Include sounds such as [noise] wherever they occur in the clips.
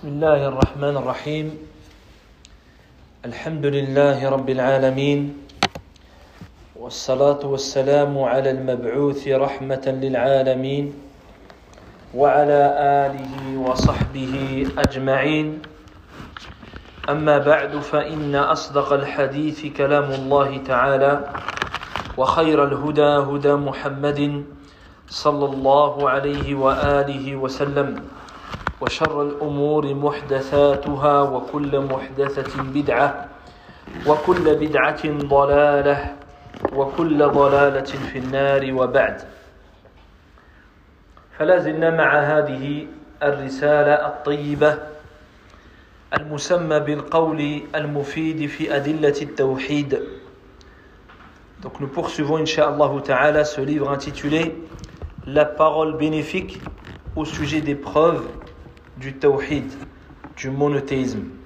بسم الله الرحمن الرحيم. الحمد لله رب العالمين والصلاة والسلام على المبعوث رحمة للعالمين وعلى آله وصحبه أجمعين. أما بعد فإن أصدق الحديث كلام الله تعالى وخير الهدى هدى محمد صلى الله عليه وآله وسلم. وشر الأمور محدثاتها وكل محدثة بدعة وكل بدعة ضلالة وكل ضلالة في النار وبعد. فلا زلنا مع هذه الرسالة الطيبة المسمى بالقول المفيد في أدلة التوحيد. Donc nous poursuivons, Inch'Allah Ta'ala, ce livre intitulé La parole bénéfique au sujet des preuves du tawhid, du monothéisme.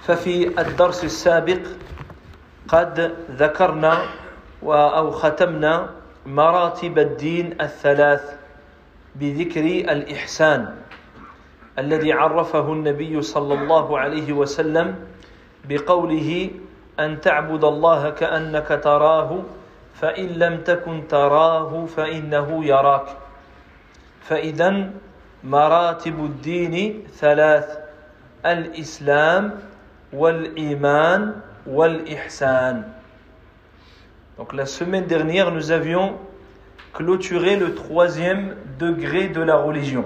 ففي الدرس السابق قد ذكرنا أو ختمنا مراتب الدين الثلاث بذكر الإحسان الذي عرفه النبي صلى الله عليه وسلم بقوله أن تعبد الله كأنك تراه فإن لم تكن تراه فإنه يراك فإذا مراتب الدين ثلاث الإسلام والإيمان والإحسان Donc la semaine dernière, nous avions clôturé le troisième degré de la religion.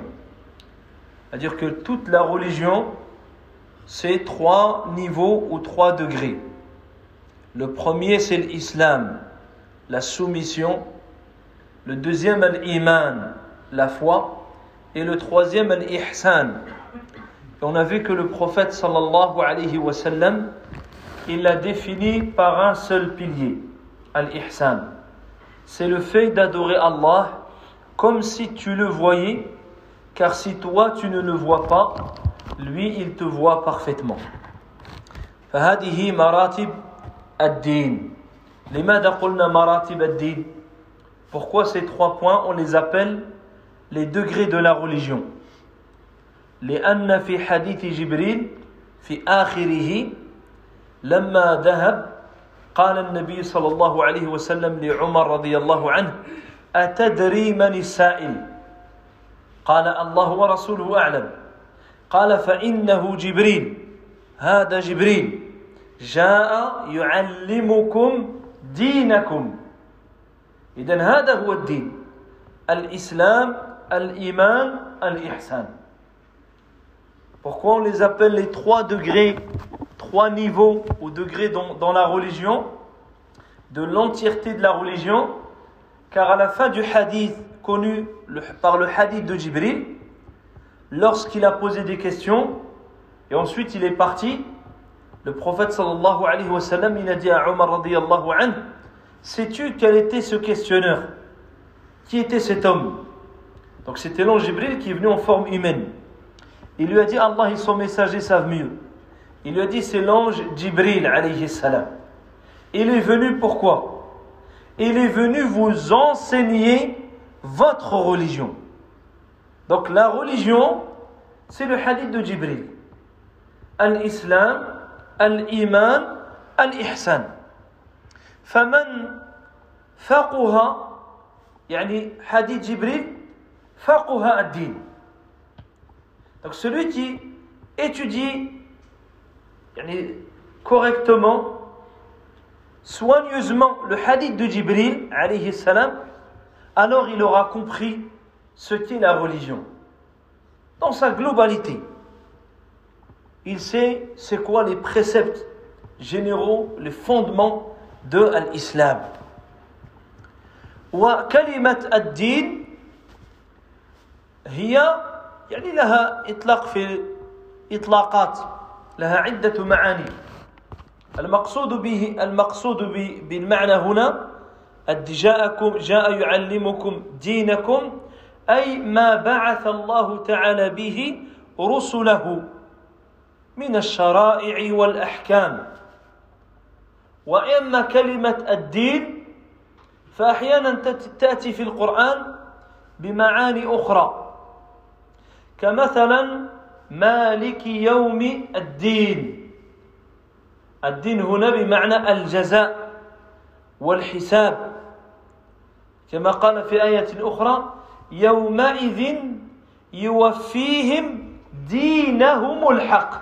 C'est-à-dire que toute la religion, c'est trois niveaux ou trois degrés. Le premier, c'est l'islam, la soumission. Le deuxième, l'iman, la foi. Et le troisième, l'ihsan. On a vu que le prophète sallallahu alayhi wa sallam, il l'a défini par un seul pilier, al-ihsan. C'est le fait d'adorer Allah comme si tu le voyais, car si toi tu ne le vois pas, lui il te voit parfaitement. فهذه مراتب الدين لماذا قلنا مراتب الدين Pourquoi ces trois points on les appelle les degrés de la religion. لأن في حديث جبريل في آخره لما ذهب قال النبي صلى الله عليه وسلم لعمر رضي الله عنه أتدري من السائل؟ قال الله ورسوله أعلم. قال فإنه جبريل. هذا جبريل. جاء يعلمكم دينكم. إذن هذا هو الدين. الإسلام al-iman, al-ihsan. Pourquoi on les appelle les trois degrés, trois niveaux ou degrés dans, la religion, de l'entièreté de la religion. Car à la fin du hadith connu par le hadith de Jibril, lorsqu'il a posé des questions, et ensuite il est parti, le prophète sallallahu alayhi wa sallam a dit à Omar: Sais-tu quel était ce questionneur? Qui était cet homme? Donc c'était l'ange Jibril qui est venu en forme humaine. Il lui a dit Allah et son messager savent mieux. Il lui a dit c'est l'ange Jibril alayhi salam. Il est venu pourquoi Il est venu vous enseigner votre religion. Donc la religion, c'est le hadith de Jibril. Al-Islam, Al-Iman, Al-Ihsan. فمن فقه يعني حديث جبريل فقه الدين donc celui qui étudie correctement, soigneusement le hadith de Jibril, alayhi salam, alors il aura compris ce qu'est la religion. Dans sa globalité. Il sait c'est quoi les préceptes généraux, les fondements de l'islam. وكلمة الدين هي يعني لها إطلاق في إطلاقات لها عدة معاني. المقصود به المقصود بالمعنى هنا جاءكم جاء يعلمكم دينكم أي ما بعث الله تعالى به رسله من الشرائع والأحكام. وإما كلمة الدين فأحيانا تأتي في القرآن بمعاني أخرى. كمثلا مالك يوم الدين. الدين هنا بمعنى الجزاء والحساب. كما قال في آية أخرى يومئذ يوفيهم دينهم الحق.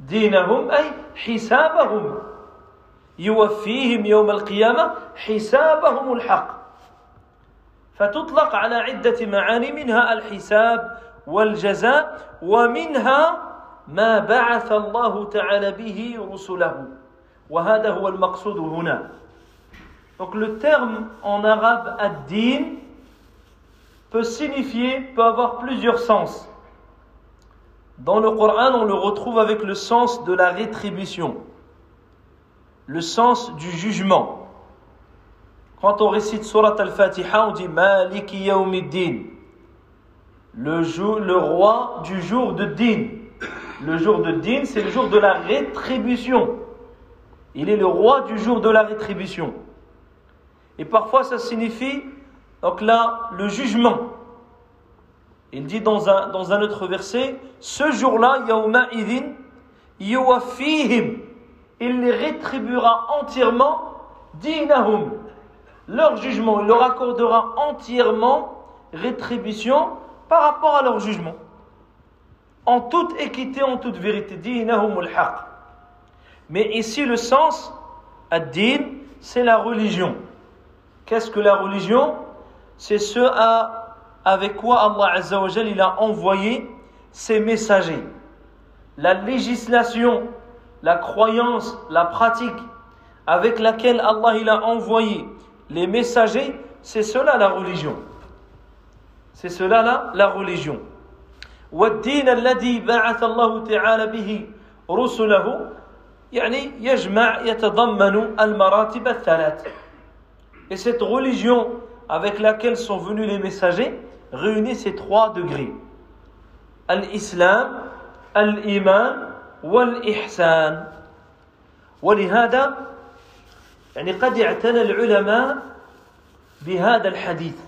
دينهم أي حسابهم. يوفيهم يوم القيامة حسابهم الحق. فتطلق على عدة معاني منها الحساب والجزاء ومنها ما بعث الله تعالى به رسله وهذا هو المقصود هنا Donc le terme en arabe ad-din peut signifier, peut avoir plusieurs sens. Dans le Coran, on le retrouve avec le sens de la rétribution, le sens du jugement. Quand on récite Surat al-Fatiha, on dit Maliki Yawmiddin, le, jour, le roi du jour de Din. Le jour de Din, c'est le jour de la rétribution. Il est le roi du jour de la rétribution. Et parfois, ça signifie, donc là, le jugement. Il dit dans un, dans un autre verset, ce jour-là, Yawma idin, yuwafihim, il les rétribuera entièrement, dinahum, leur jugement, il leur accordera entièrement rétribution par rapport à leur jugement. En toute équité, en toute vérité, Mais ici, le sens, ad-din, c'est la religion. Qu'est-ce que la religion? C'est ce avec quoi Allah a envoyé ses messagers. La législation, la croyance, la pratique avec laquelle Allah a envoyé les messagers, c'est cela la religion. C'est cela là, la religion. والدين الذي بعث الله تعالى به رسله يعني يجمع يتضمن المراتب الثلاث et cette religion avec laquelle sont venus les messagers réunit ces trois degrés. Al-Islam, Al-Iman, wal-Ihsan. ولهذا يعني قد اعتنى العلماء بهذا الحديث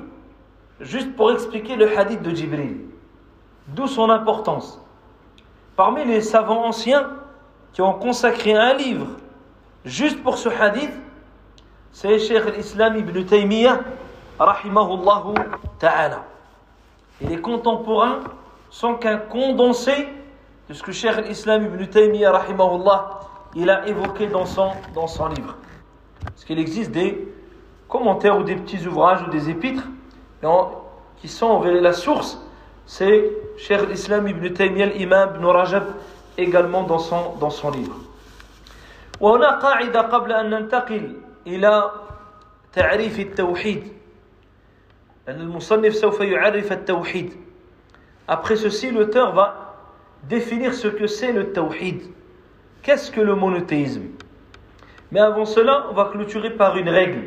juste pour expliquer le hadith de Jibril, d'où son importance. Parmi les savants anciens qui ont consacré un livre juste pour ce hadith, c'est Cheikh l'Islam ibn Taymiyyah, rahimahullahu ta'ala. Et les contemporains sont qu'un condensé de ce que Cheikh l'Islam ibn Taymiyyah, rahimahullah, il a évoqué dans son, dans son livre. Parce qu'il existe des commentaires ou des petits ouvrages ou des épîtres qui sont vers la source. C'est Cheikh l'Islam ibn Taymiyyah, l'imam ibn Rajab, également dans son, dans son livre. وهنا قاعدة قبل أن ننتقل إلى تعريف التوحيد لأن المصنف سوف يعرف التوحيد Après ceci, l'auteur va définir ce que c'est le tawhid. Qu'est-ce que le monothéisme Mais avant cela, on va clôturer par une règle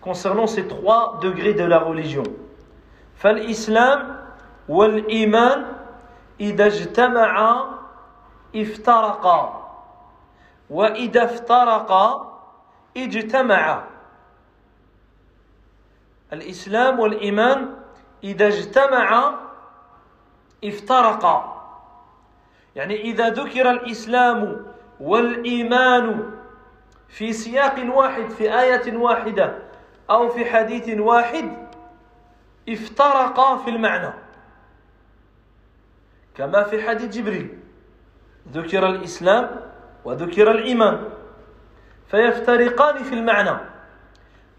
Concernant ces trois degrés de la religion. فالإسلام والإيمان إذا اجتمعا افترقا وإذا افترقا اجتمع الإسلام والإيمان إذا اجتمع افترقا يعني إذا ذكر الإسلام والإيمان في سياق واحد في آية واحدة أو في حديث واحد افترقا في المعنى. كما في حديث جبريل. ذكر الإسلام وذكر الإيمان. فيفترقان في المعنى.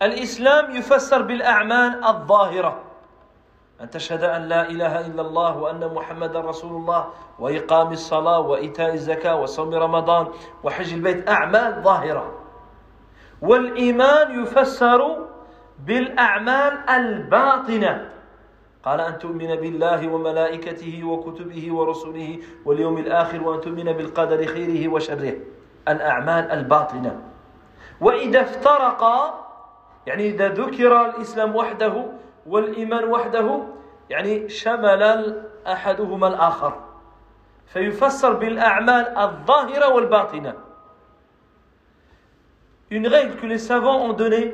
الإسلام يفسر بالأعمال الظاهرة. أن تشهد أن لا إله إلا الله وأن محمد رسول الله وإقام الصلاة وإيتاء الزكاة وصوم رمضان وحج البيت. أعمال ظاهرة. والإيمان يفسر بالأعمال الباطنة. قال أن تؤمن بالله وملائكته وكتبه ورسله واليوم الآخر وأن تؤمن بالقدر خيره وشره. الأعمال الباطنة. وإذا افترقا يعني إذا ذكر الإسلام وحده والإيمان وحده يعني شمل أحدهما الآخر. فيفسر بالأعمال الظاهرة والباطنة. Une règle que les savants ont donnée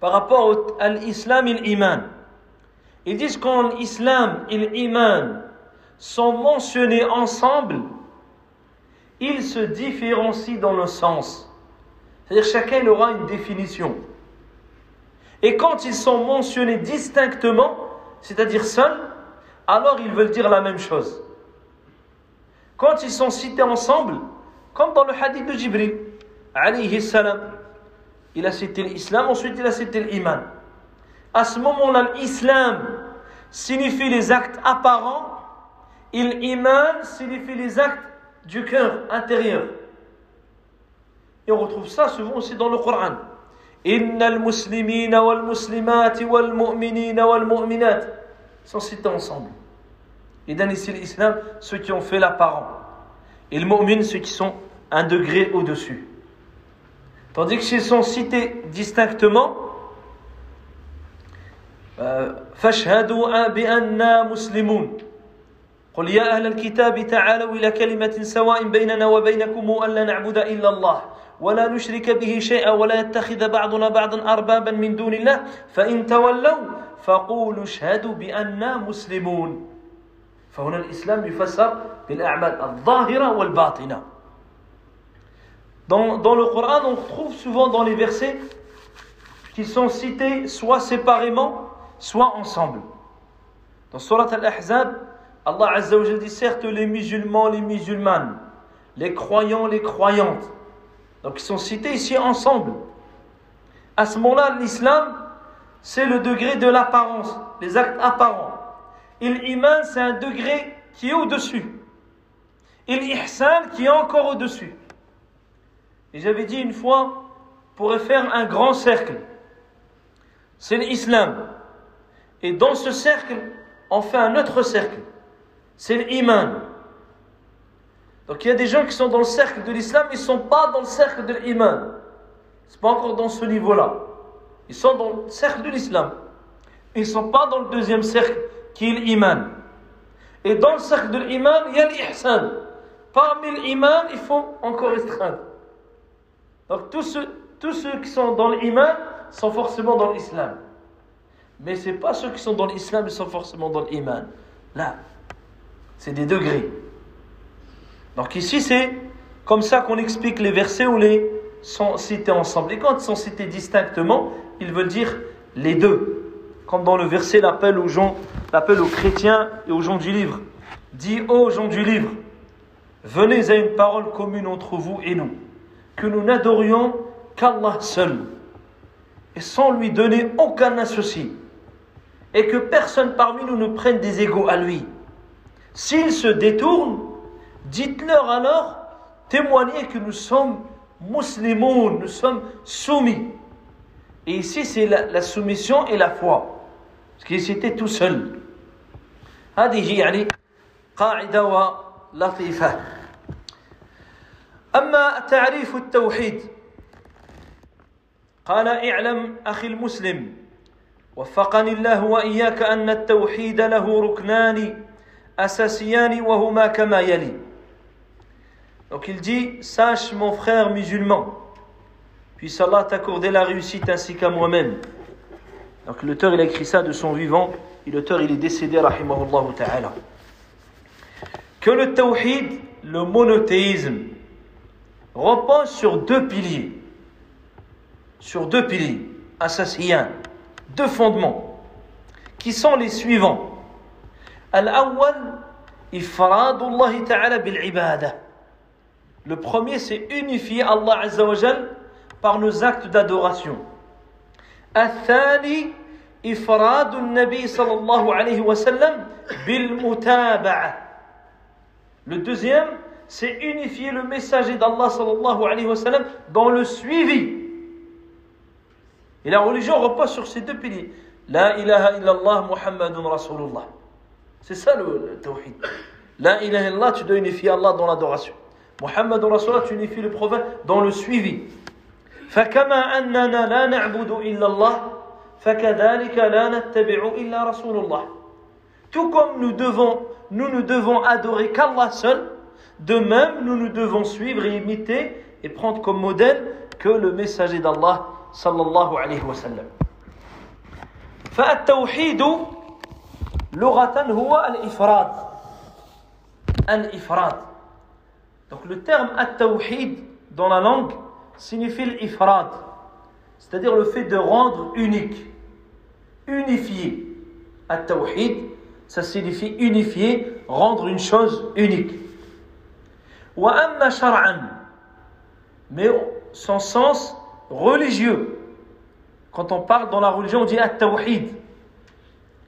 par rapport à l'islam et l'iman. Ils disent quand l'islam et l'iman sont mentionnés ensemble, ils se différencient dans le sens. C'est-à-dire chacun aura une définition. Et quand ils sont mentionnés distinctement, c'est-à-dire seuls, alors ils veulent dire la même chose. Quand ils sont cités ensemble, comme dans le hadith de Jibril, alayhi salam, il a cité l'islam, ensuite il a cité l'iman. À ce moment-là, l'islam signifie les actes apparents, et l'iman signifie les actes du cœur intérieur. Et on retrouve ça souvent aussi dans le Coran. Inna al-muslimina wal-muslimati wal-mu'minina wal-mu'minat sont cités ensemble. Et dans ici l'islam, ceux qui ont fait l'apparent. Et le mu'min, ceux qui sont un degré au-dessus. Tandis que s'ils sont cités distinctement, فاشهدوا بأننا مسلمون قل يا أهل الكتاب تعالوا إلى كلمة سواء بيننا وبينكم ألا نعبد إلا الله ولا نشرك به شيئا ولا يتخذ بعضنا بعضا أربابا من دون الله فإن تولوا فقولوا اشهدوا بأننا مسلمون فهنا الإسلام يفسر بالأعمال الظاهرة والباطنة Dans, le Coran, on trouve souvent dans les versets qui sont cités soit séparément, soit ensemble. Dans Surat Al-Ahzab, Allah Azza wa dit certes les musulmans, les musulmanes, les croyants, les croyantes. Donc ils sont cités ici ensemble. À ce moment-là, l'islam, c'est le degré de l'apparence, les actes apparents. Et l'iman, c'est un degré qui est au-dessus. Et l'ihsan qui est encore au-dessus. Et j'avais dit une fois, pourrait faire un grand cercle. C'est l'islam. Et dans ce cercle, on fait un autre cercle. C'est l'iman. Donc il y a des gens qui sont dans le cercle de l'islam, ils ne sont pas dans le cercle de l'iman. Ce n'est pas encore dans ce niveau-là. Ils sont dans le cercle de l'islam. Ils ne sont pas dans le deuxième cercle qui est l'iman. Et dans le cercle de l'iman, il y a l'ihsan. Parmi l'iman, il faut encore restreindre. Donc tous ceux, qui sont dans l'iman sont forcément dans l'islam. Mais ce n'est pas ceux qui sont dans l'islam qui sont forcément dans l'iman. Là, c'est des degrés. Donc ici, c'est comme ça qu'on explique les versets où les sont cités ensemble. Et quand ils sont cités distinctement, ils veulent dire les deux. Comme dans le verset l'appel aux gens, l'appel aux chrétiens et aux gens du livre. Dis aux gens du livre, venez à une parole commune entre vous et nous que nous n'adorions qu'Allah seul et sans lui donner aucun associé et que personne parmi nous ne prenne des égaux à lui. S'ils se détournent, dites-leur alors, témoignez que nous sommes musulmans, nous sommes soumis. Et ici, c'est la, soumission et la foi. Parce qu'ils étaient tout seuls. هذه يعني قاعدة لطيفة أما تعريف التوحيد قال اعلم أخي المسلم وفقني الله وإياك أن التوحيد له ركنان أساسيان وهما كما يلي Donc il dit, sache mon frère musulman, puisse Allah t'accorder la réussite ainsi qu'à moi-même. Donc l'auteur il a écrit ça de son vivant, et l'auteur il est décédé, rahimahullah ta'ala. Que le tawhid, le monothéisme, repose sur deux piliers. Sur deux piliers assassins, deux fondements, qui sont les suivants. Al-awwal, ifradullah ta'ala bil-ibada. Le premier, c'est unifier Allah Azza wa par nos actes d'adoration. الثاني إفراد النبي صلى الله عليه وسلم بالمتابعة. Le deuxième, c'est unifier le messager d'Allah sallallahu alayhi wa sallam dans le suivi. Et la religion repose sur ces deux piliers. La ilaha illallah Muhammadun Rasulullah. C'est ça le, le tawhid. La ilaha illallah, tu dois unifier Allah dans l'adoration. Muhammadun Rasulullah, tu unifies le prophète dans le suivi. فكما أننا لا نعبد إلا الله فكذلك لا نتبع إلا رسول الله Tout comme nous devons, nous ne devons adorer qu'Allah seul, de même nous nous devons suivre et imiter et prendre comme modèle que le messager d'Allah sallallahu alayhi wa sallam. فالتوحيد لغة هو الإفراد الإفراد Donc le terme at-tawhid dans la langue signifie l'ifrad, c'est-à-dire le fait de rendre unique, unifié. At-tawhid, ça signifie unifier, rendre une chose unique. Wa amma shar'an, mais son sens religieux. Quand on parle dans la religion, on dit at-tawhid.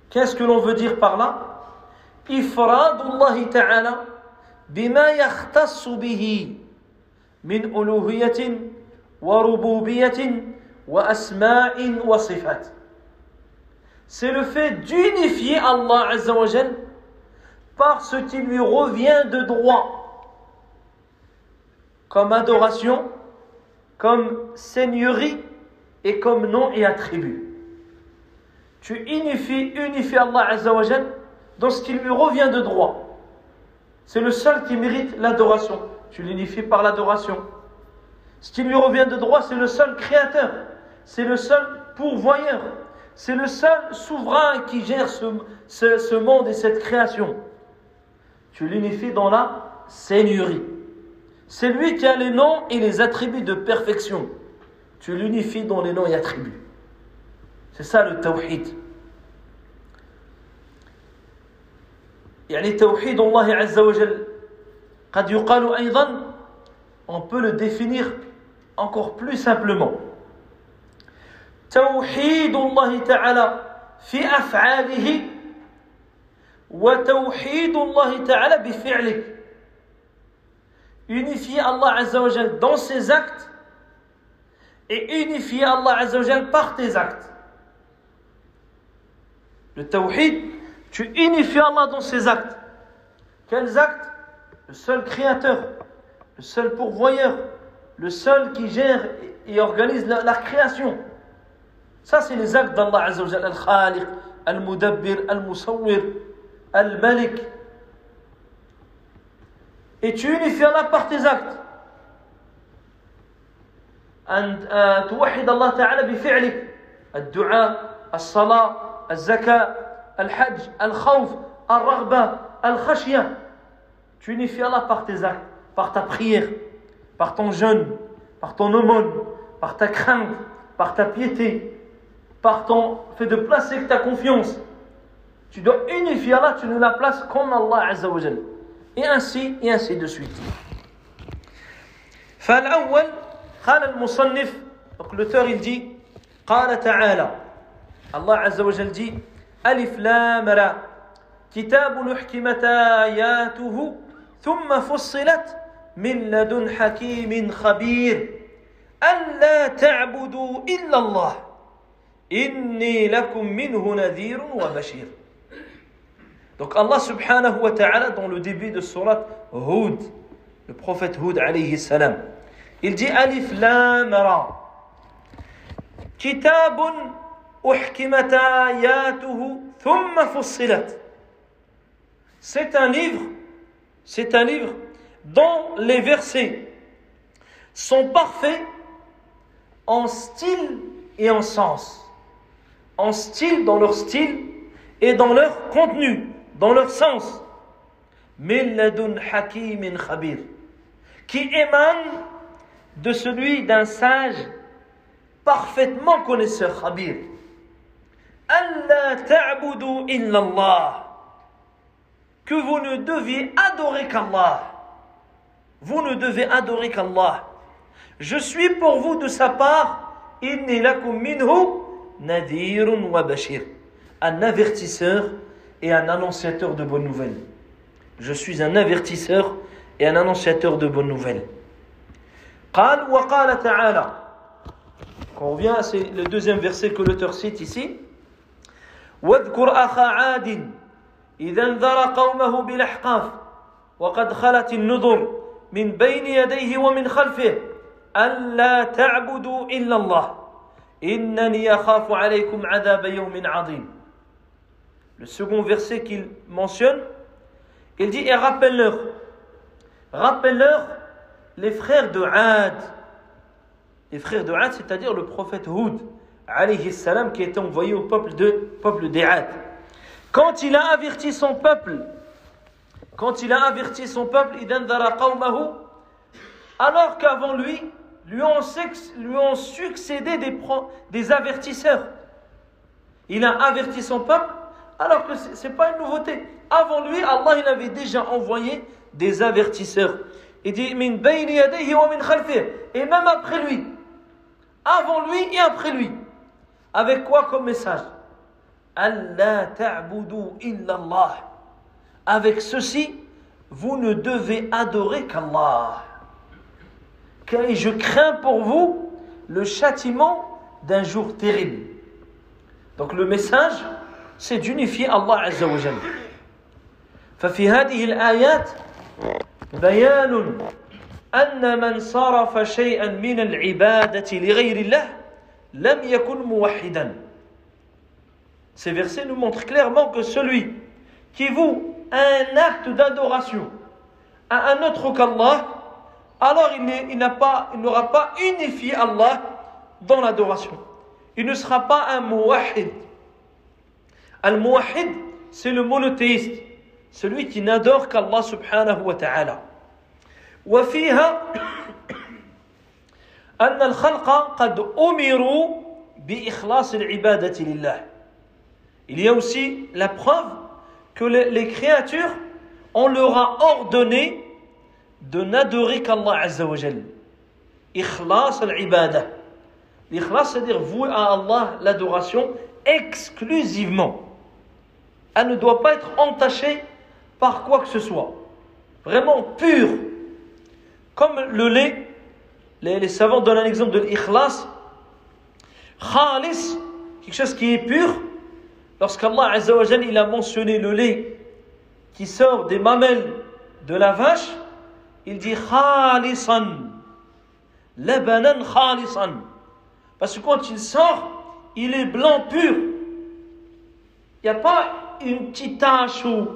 Qu'est-ce que l'on veut dire par là إفراد ta'ala bima يختص bihi min ألوهية وربوبية وأسماء وصفات c'est le fait d'unifier Allah Azzawajal par ce qui lui revient de droit, comme adoration, comme seigneurie et comme nom et attribut. Tu unifies, unifies Allah Azzawajal dans ce qui lui revient de droit. C'est le seul qui mérite l'adoration. Tu l'unifies par l'adoration. Ce qui lui revient de droit, c'est le seul créateur. C'est le seul pourvoyeur. C'est le seul souverain qui gère ce, monde et cette création. Tu l'unifies dans la seigneurie. C'est lui qui a les noms et les attributs de perfection. Tu l'unifies dans les noms et attributs. C'est ça le tawhid. يعني توحيد الله عز وجل قد يقال أيضا on peut le définir encore plus simplement توحيد الله تعالى في افعاله وتوحيد الله تعالى بفعله unifier Allah Azzawajal dans ses actes et unifier Allah Azzawajal par tes actes. Le tawhid, tu unifies Allah dans ses actes. Quels actes? Le seul créateur, le seul pourvoyeur, le seul qui gère et organise la, création. Ça, c'est les actes d'Allah Azzawajal, Al-Khaliq, Al-Mudabbir, Al-Musawwir, Al-Malik. Et tu unifies Allah par tes actes. أن توحد الله تعالى بفعلك الدعاء الصلاة الزكاة الحج الخوف الرغبة الخشية Tu unifies Allah par tes actes, par ta prière, par ton jeûne, par ton aumône, par ta crainte, par ta piété, par ton fait de placer ta confiance. Tu dois unifier Allah, tu ne la places comme Allah Azza wa Et ainsi, et ainsi de suite. فالأول قال المصنف donc l'auteur il قال تعالى الله عز وجل dit ألف لام را كتاب أحكمت آياته ثم فصلت من لدن حكيم خبير ألا تعبدوا إلا الله lakum minhu nadhirun wa bashir. Donc Allah subhanahu wa ta'ala dans le début de surat Hud, le prophète Hud alayhi salam, il dit Alif Lam. Kitabun uhkimat ayatuhu thumma fussilat. C'est un livre, c'est un livre dont les versets sont parfaits en style et en sens en style, dans leur style et dans leur contenu, dans leur sens. Qui émane de celui d'un sage parfaitement connaisseur khabir. Allah. Que vous ne deviez adorer qu'Allah. Vous ne devez adorer qu'Allah. Je suis pour vous de sa part, inni lakum minhu Nadirun wa Bashir, un avertisseur et un annonciateur de bonnes nouvelles. Je suis un avertisseur et un annonciateur de bonnes nouvelles. قال وقال تعالى Quand on revient, c'est le deuxième verset que l'auteur cite ici. واذكر أخا عاد إذا انذر قومه بالأحقاف وقد خلت النذر من بين يديه ومن خلفه ألا تعبدوا إلا الله إنني أخاف عليكم عذاب يوم عظيم le second verset qu'il mentionne, il dit Et rappelle-leur, rappelle-leur les frères de Had. Les frères de Had, c'est-à-dire le prophète Houd, alayhi salam, qui était envoyé au peuple de peuple. Quand il a averti son peuple, quand il a averti son peuple, alors qu'avant lui, lui ont, lui ont succédé des, des avertisseurs. Il a averti son peuple alors que ce n'est pas une nouveauté. Avant lui, Allah il avait déjà envoyé des avertisseurs. Il dit Et même après lui. Avant lui et après lui. Avec quoi comme message? Allah. Avec ceci, vous ne devez adorer qu'Allah. Car je crains pour vous le châtiment d'un jour terrible. Donc le message, c'est d'unifier Allah Azza wa Jalla. ففي هذه الآيات بيان أن من صرف شيئا من العبادة لغير الله لم يكن موحدا. Ces versets nous montrent clairement que celui qui voue un acte d'adoration à un autre qu'Allah, alors il n'aura pas, pas unifié Allah dans l'adoration. Il ne sera pas un muwahid. Al-muwahid, c'est le monothéiste, celui qui n'adore qu'Allah subhanahu wa ta'ala. وفيها أن الخلق قد أمروا بإخلاص العبادة لله. Il y a aussi la preuve que les, les créatures, on leur a ordonné de n'adorer qu'Allah Azza wa Jal. Ikhlas al-ibadah. L'ikhlas, c'est-à-dire vouer à Allah l'adoration exclusivement elle ne doit pas être entachée par quoi que ce soit. Vraiment pure. Comme le lait, les, savants donnent un exemple de l'ikhlas. Khalis, quelque chose qui est pur. Lorsqu'Allah il a mentionné le lait qui sort des mamelles de la vache, il dit khalisan. Labanan khalisan. Parce que quand il sort, il est blanc pur. Il n'y a pas une petite tache où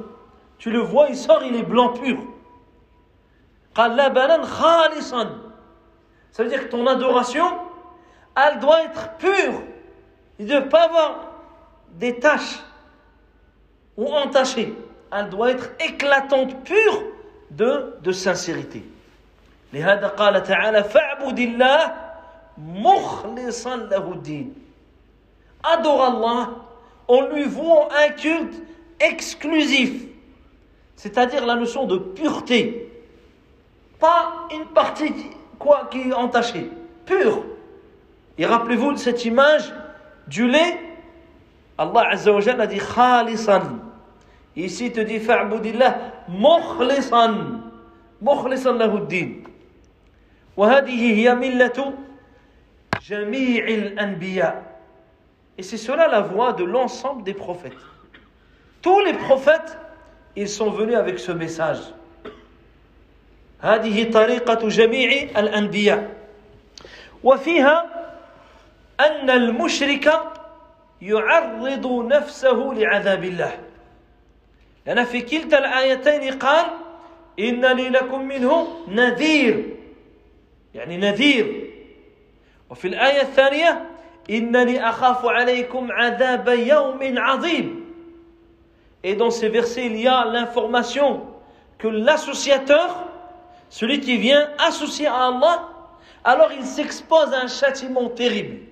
tu le vois, il sort, il est blanc pur. Ça veut dire que ton adoration, elle doit être pure. Il ne doit pas avoir des taches ou entachées. Elle doit être éclatante, pure de, de sincérité. لهذا قال تعالى فاعبد الله مخلصا له الدين Adore Allah en lui vouant un culte exclusif, c'est-à-dire la notion de pureté. Pas une partie quoi, qui est entachée, pure. Et rappelez-vous de cette image du lait. Allah Azza wa a dit khalisan. Ici, il te dit fa'budillah mukhlisan. مخلصا له الدين وهذه هي ملة جميع الأنبياء et c'est cela la voix de l'ensemble des prophètes. Tous les prophètes, ils sont venus avec ce message. هذه طريقة جميع الأنبياء وفيها أن المشرك يعرض نفسه لعذاب الله لأن في كلتا الآيتين قال إنني لكم منه نذير يعني نذير وفي الآية الثانية et dans ces versets, il y a l'information que l'associateur, celui qui vient associer à Allah, alors il s'expose à un châtiment terrible.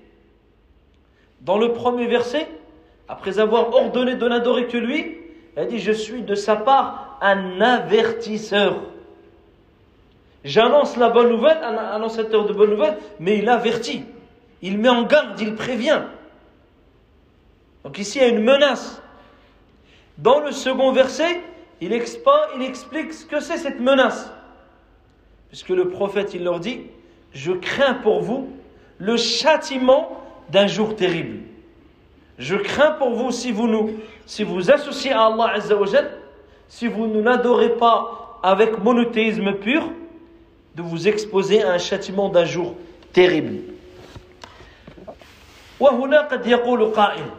Dans le premier verset, après avoir ordonné de n'adorer que lui, il dit, je suis de sa part un avertisseur. J'annonce la bonne nouvelle, un annonciateur de bonne nouvelle, mais il avertit il met en garde, il prévient. Donc ici, il y a une menace. Dans le second verset, il, il explique ce que c'est cette menace. Puisque le prophète, il leur dit, je crains pour vous le châtiment d'un jour terrible. Je crains pour vous si vous nous, si vous associez à Allah Azzawajal, si vous ne l'adorez pas avec monothéisme pur, de vous exposer à un châtiment d'un jour terrible. وهنا قد يقول قائل.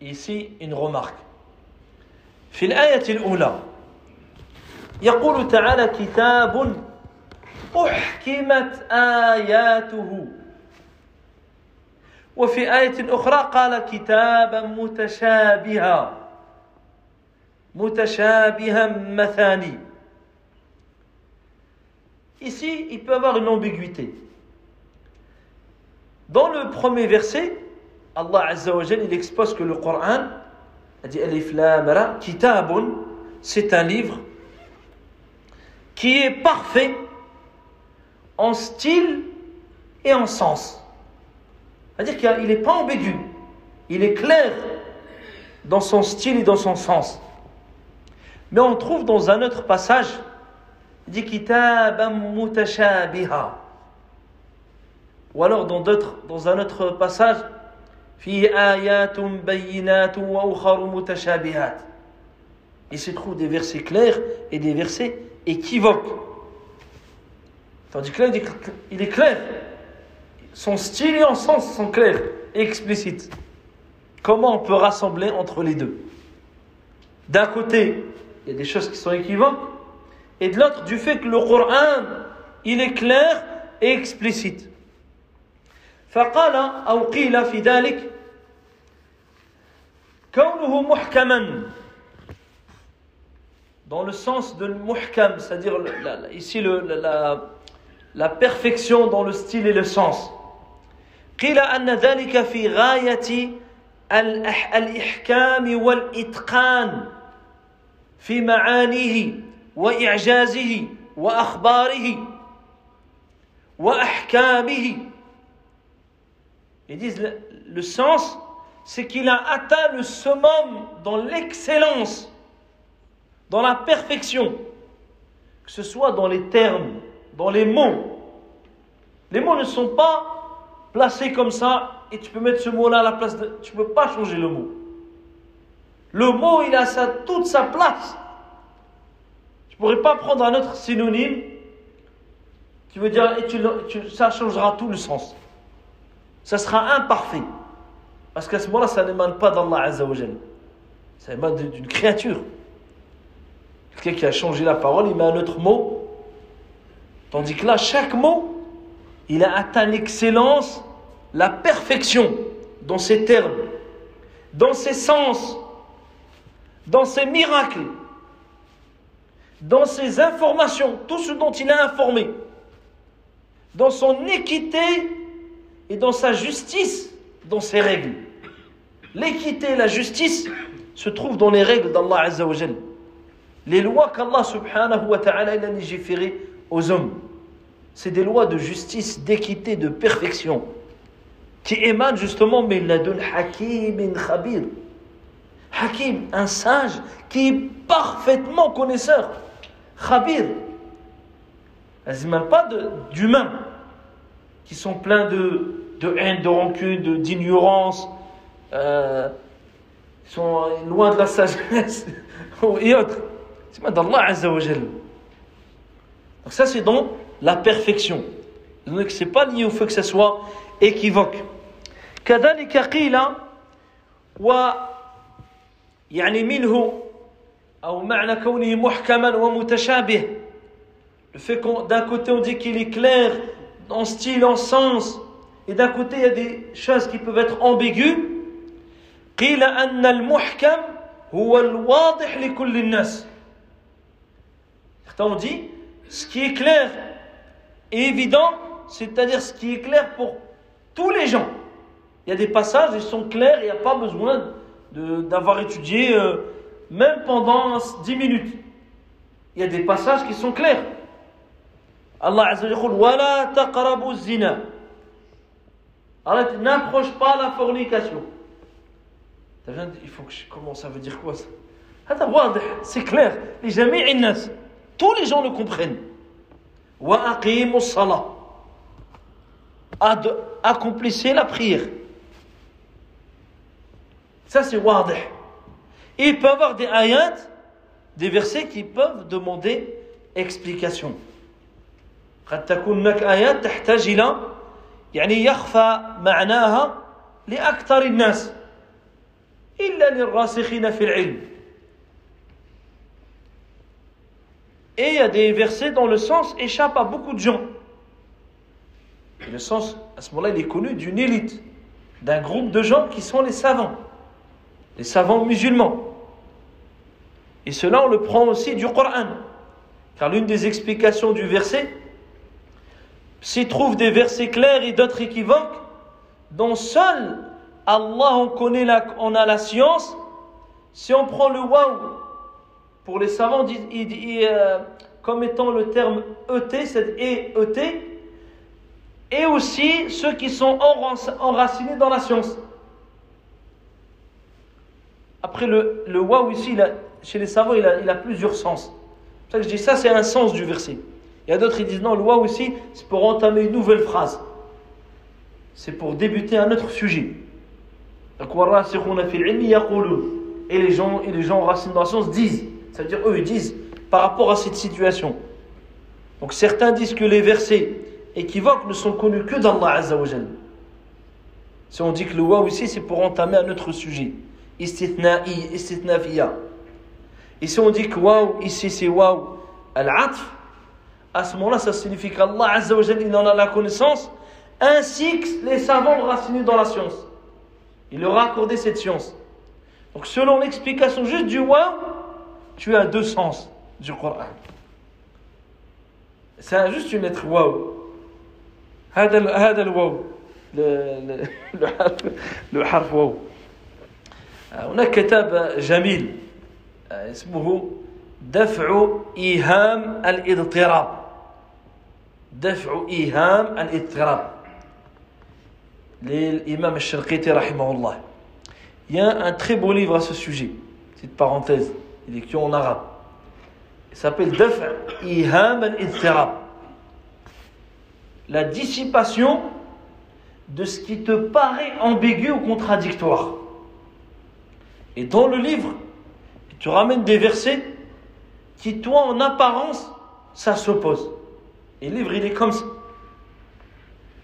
Ici une remarque. في الآية الأولى يقول تعالى كتاب أحكمت آياته. وفي آية أخرى قال كتابا متشابها. متشابها مثاني. Ici, il peut avoir une ambiguïté. Dans le premier verset, Allah Azza wa il expose que le Coran Kitabun, c'est un livre qui est parfait en style et en sens. C'est-à-dire qu'il n'est pas ambigu, il est clair dans son style et dans son sens. Mais on trouve dans un autre passage, il dit Kitaban mutashabiha. Ou alors dans, un autre passage. Il se trouve des versets clairs et des versets équivoques. Tandis que là, il est clair. Son style et son sens sont clairs et explicites. Comment on peut rassembler entre les deux? D'un côté, il y a des choses qui sont équivoques, et de l'autre, du fait que le Coran, il est clair et explicite. فقال أو قيل في ذلك كونه محكما dans le sens de muhkam, c'est-à-dire ici le, la, la perfection dans le style et le sens. قيل أن ذلك في غاية الإحكام والإتقان في معانيه وإعجازه وأخباره وأحكامه ils disent le, sens, c'est qu'il a atteint le summum dans l'excellence, dans la perfection, que ce soit dans les termes, dans les mots. Les mots ne sont pas placés comme ça et tu peux mettre ce mot-là à la place de... Tu ne peux pas changer le mot. Le mot, il a sa, toute sa place. Tu ne pourrais pas prendre un autre synonyme qui veut dire, et tu, tu, ça changera tout le sens ça sera imparfait. Parce qu'à ce moment-là, ça n'émane pas d'Allah Azzawajal. Ça émane d'une créature. Quelqu'un qui a changé la parole, il met un autre mot. Tandis que là, chaque mot, il a atteint l'excellence, la perfection dans ses termes, dans ses sens, dans ses miracles, dans ses informations, tout ce dont il a informé, dans son équité et dans sa justice, dans ses règles. L'équité et la justice se trouvent dans les règles d'Allah Azzawajal. Les lois qu'Allah subhanahu wa ta'ala a légiférées aux hommes, c'est des lois de justice, d'équité, de perfection, qui émanent justement mais donne Hakim bin Khabir. Hakim, un sage qui est parfaitement connaisseur. Khabir. Elles pas d'humains qui sont pleins de, de haine, de rancune, d'ignorance, euh, sont loin de la sagesse [laughs] et autres. C'est d'Allah Azzawajal. Donc ça c'est donc la perfection. Donc c'est pas lié au fait que ça soit équivoque. كذلك قيل و يعني منه أو معنى كونه محكما ومتشابه le fait qu'on d'un côté on dit qu'il est clair en style, en sens, et d'un côté il y a des choses qui peuvent être ambiguës. قيل أن المحكم هو الواضح لكل الناس. Certains ont dit, ce qui est clair et évident, c'est-à-dire ce qui est clair pour tous les gens. Il y a des passages, ils sont clairs, il n'y a pas besoin d'avoir étudié euh, même pendant 10 minutes. Il y a des passages qui sont clairs. Allah Azza wa Jalla Wala taqrabu zina. Arrête, n'approche pas la fornication. Il faut que je commence, ça veut dire quoi ça C'est clair. Les jami'i nas. Tous les gens le comprennent. Wa aqimu salah. Accomplissez la prière. Ça, c'est wadih. Et il peut y avoir des ayats, des versets qui peuvent demander explication. قد تكون هناك آيات تحتاج إلى يعني يخفى معناها لأكثر الناس إلا للراسخين في العلم Et il y a des versets dont le sens échappe à beaucoup de gens. Et le sens, à ce moment-là, il est connu d'une élite, d'un groupe de gens qui sont les savants, les savants musulmans. Et cela, on le prend aussi du Coran. Car l'une des explications du verset, s'y trouve des versets clairs et d'autres équivoques, dont seul Allah on connaît on a la science. Si on prend le waouh, pour les savants, euh, comme étant le terme ET, c'est ET, et aussi ceux qui sont enracinés dans la science. Après, le, le waouh ici, chez les savants, il a, il a plusieurs sens. C'est ça que je dis ça, c'est un sens du verset. Il y a d'autres qui disent non, waouh ici, c'est pour entamer une nouvelle phrase. C'est pour débuter un autre sujet. Et les gens, et les gens enracinés dans la science disent, ça veut dire eux, ils disent par rapport à cette situation. Donc certains disent que les versets équivoques ne sont connus que d'Allah Azzawajal. Si on dit que le waouh ici, c'est pour entamer un autre sujet. Istithna'i, istithnafiya. Et si on dit que waouh ici, c'est waouh al-atf, à ce moment-là, ça signifie qu'Allah Azzawajal, il en a la connaissance, ainsi que les savants racinés dans la science. Il leur a accordé cette science. Donc, selon l'explication juste du waouh, tu as deux sens du Coran. C'est juste une lettre waouh. هذا الواو le حرف واو هناك كتاب جميل اسمه دفع إيهام الاضطراب دفع إيهام الاضطراب l'imam al-Sharqiti rahimahullah. Il y a un très beau livre à ce sujet, petite parenthèse, il est écrit en arabe. Il s'appelle Daf' Iham al-Idtirab. La dissipation de ce qui te paraît ambigu ou contradictoire. Et dans le livre, tu ramènes des versets qui, toi, en apparence, ça s'oppose. Et le livre, il est comme ça.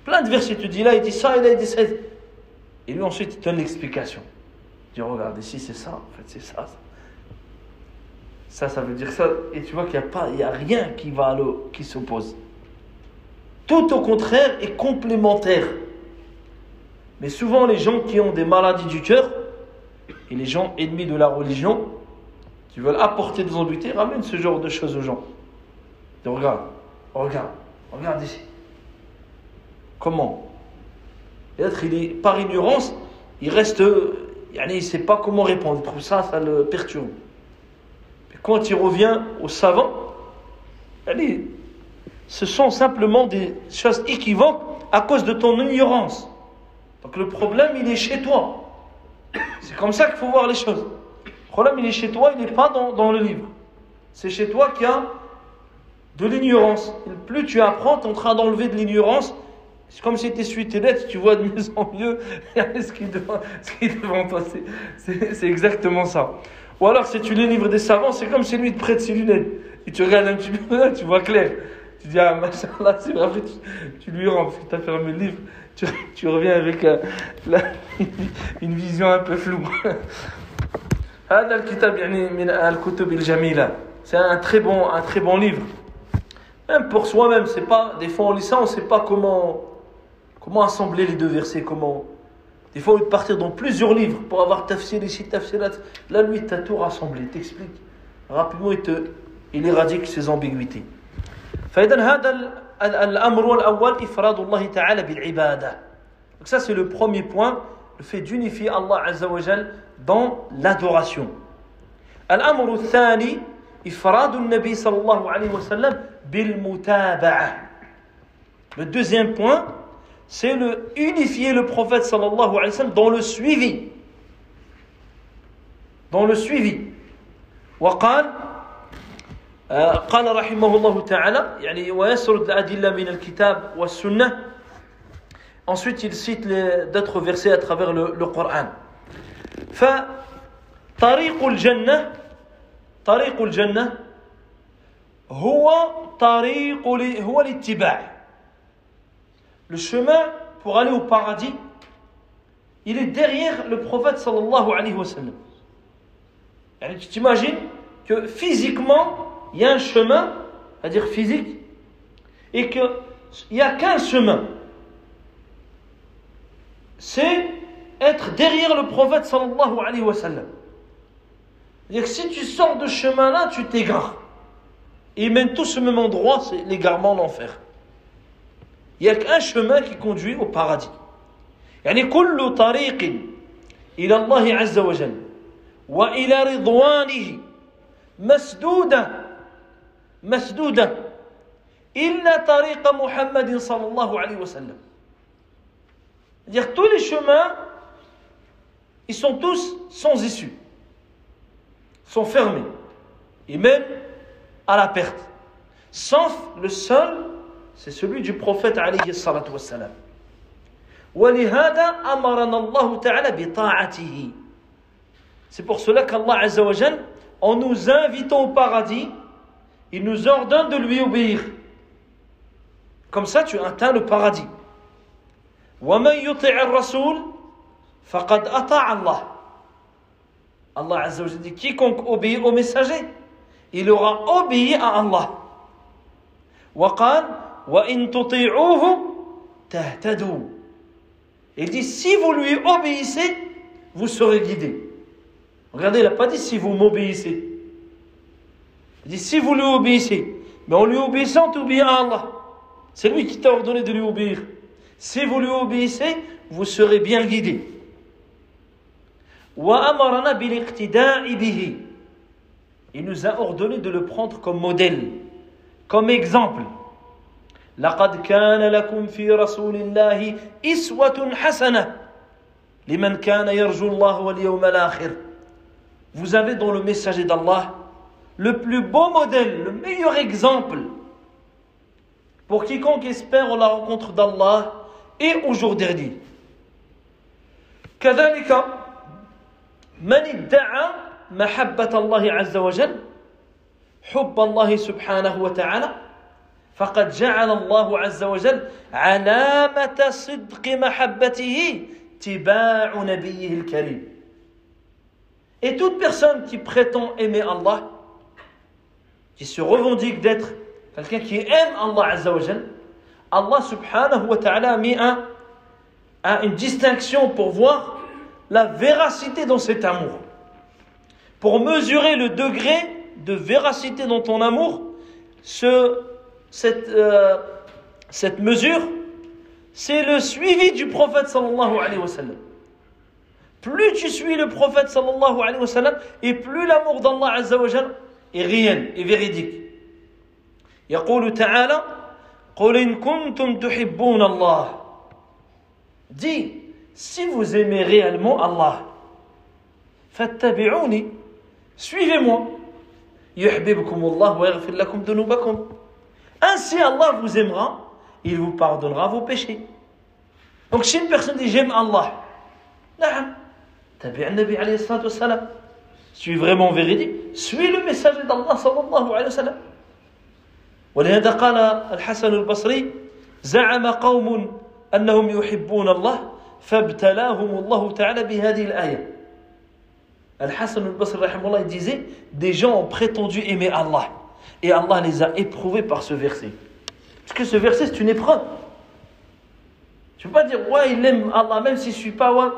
Plein de versets, tu dis là, il dit ça, il a dit ça. Et lui, ensuite, il donne l'explication. Il dit, regarde, ici, c'est ça, en fait, c'est ça, ça. Ça, veut dire ça. Et tu vois qu'il n'y a, pas, il a rien qui, va qui s'oppose. Tout au contraire est complémentaire. Mais souvent, les gens qui ont des maladies du cœur, et les gens ennemis de la religion, qui veulent apporter des ambiguïtés, ramènent ce genre de choses aux gens. Regarde, regarde, regarde ici. Comment? Peut-être il est par ignorance, il reste, il ne sait pas comment répondre. Trouve ça, ça le perturbe. quand il revient au savant, ce sont simplement des choses équivoques à cause de ton ignorance. Donc le problème, il est chez toi. C'est comme ça qu'il faut voir les choses. Le problème, il est chez toi, il n'est pas dans, dans, le livre. C'est chez toi qu'il y a de l'ignorance. Plus tu apprends, tu es en train d'enlever de l'ignorance c'est comme si tu essuies tes lettres, tu vois de mieux en mieux [laughs] ce qui est devant, toi. C'est exactement ça. Ou alors, si tu lis le livre des savants, c'est comme si lui te prête ses lunettes. Et tu regardes un petit peu, [laughs] tu vois clair. Tu dis, ah, machallah, c'est vrai, tu, lui rends parce que tu as fermé le livre. Tu, reviens avec euh, [laughs] une vision un peu floue. C'est un très bon, un très bon livre. Même pour soi-même, c'est pas, des fois on lit ça, on ne sait pas comment, Comment assembler les deux versets Comment Des fois, on veut partir dans plusieurs livres pour avoir tafsir ici, tafsir là. Là, lui, tu as tout rassemblé, t'explique. Rapidement, il, te, il éradique ces ambiguïtés. Donc ça c'est le premier point, le fait d'unifier Allah Azza wa Jal dans l'adoration. الأمر الثاني إفراد النبي صلى الله عليه وسلم بالمتابعة. Le deuxième point, c'est le unifier le prophète صلى الله عليه وسلم dans le suivi. Dans le suivi. وقال آه، قال رحمه الله تعالى يعني ويسرد الأدلة من الكتاب والسنة Ensuite, il cite les, d'autres versets à travers le, Coran. طريق الجنة طريق الجنة هو طريق هو الاتباع Le chemin pour aller au paradis, il est derrière le prophète sallallahu alayhi wa sallam. Tu t'imagines que physiquement, il y a un chemin, c'est-à-dire physique, et qu'il n'y a qu'un chemin. C'est être derrière le prophète sallallahu alayhi wa sallam. C'est-à-dire que si tu sors de ce chemin-là, tu t'égares. Et ils mènent tous au même endroit, c'est l'égarement, l'enfer. Il n'y a qu'un chemin qui conduit au paradis. يعني كل طريق إلى الله عز وجل وإلى رضوانه مسدودة مسدودة إلا طريق محمد صلى الله عليه وسلم dire tous les chemins ils sont tous sans issue sont fermés et même à la perte sauf le seul c'est celui du prophète عليه الصلاة والسلام ولهذا أمرنا الله تعالى بطاعته c'est pour cela qu'Allah Azza wa Jal, en nous invitant au paradis il nous ordonne de lui obéir comme ça tu atteins le paradis ومن يطع الرسول فقد أطاع الله Allah Azza dit quiconque obéit au messager, il aura obéi à Allah. Il dit si vous lui obéissez, vous serez guidés. Regardez, il n'a pas dit si vous m'obéissez. Il dit si vous lui obéissez. Mais en lui obéissant, tu obéis à Allah. C'est lui qui t'a ordonné de lui obéir. Si vous lui obéissez, vous serez bien guidés. وأمرنا بالاقتداء به. Il nous a ordonné de le prendre comme modèle, comme exemple. لقد كان لكم في رسول الله إسوة حسنة لمن كان يرجو الله واليوم الآخر Vous avez dans le messager d'Allah le plus beau modèle, le meilleur exemple pour quiconque espère la rencontre d'Allah et au jour dernier. كذلك من ادعى محبة الله عز وجل حب الله سبحانه وتعالى فقد جعل الله عز وجل علامة صدق محبته تباع نبيه الكريم Et toute personne qui prétend aimer Allah, qui se revendique d'être quelqu'un qui aime Allah Azza wa Jal, Allah subhanahu wa ta'ala a mis un, un, une distinction pour voir la véracité dans cet amour. Pour mesurer le degré de véracité dans ton amour, ce, cette, euh, cette mesure, c'est le suivi du prophète sallallahu alayhi wa sallam. Plus tu suis le prophète sallallahu alayhi wa sallam, et plus l'amour d'Allah azza wa jal est réel et véridique. يقول تعالى قل إن كنتم تحبون الله Dis, si vous aimez réellement Allah, فاتبعوني, suivez-moi. يحببكم الله ويغفر لكم ذنوبكم. Ainsi Allah vous aimera, il vous pardonnera vos péchés. Donc si une personne dit j'aime Allah, نعم تبع النبي عليه الصلاة والسلام suis vraiment véridique suis le messager d'Allah صلى الله عليه وسلم ولهذا قال الحسن البصري زعم قوم أنهم يحبون الله فابتلاهم الله تعالى بهذه الآية Al-Hassan al-Basri il disait des gens ont prétendu aimer Allah et Allah les a éprouvés par ce verset. Parce que ce verset c'est une épreuve. Tu peux pas dire ouais il aime Allah même si je suis pas ouais.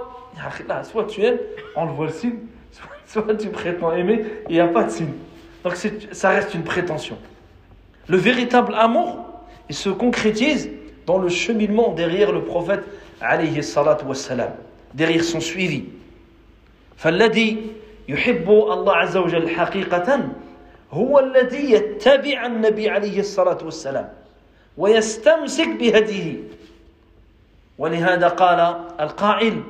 Là, soit tu aimes, on le voit le signe, soit, soit tu prétends aimer, il n'y a pas de signe. Donc ça reste une prétention. Le véritable amour, il se concrétise dans le cheminement derrière le prophète alayhi salatu wassalam, derrière son suivi. فالذي يحب الله عز وجل حقيقة هو الذي يتبع النبي عليه الصلاة والسلام ويستمسك بهديه. ولهذا قال القائل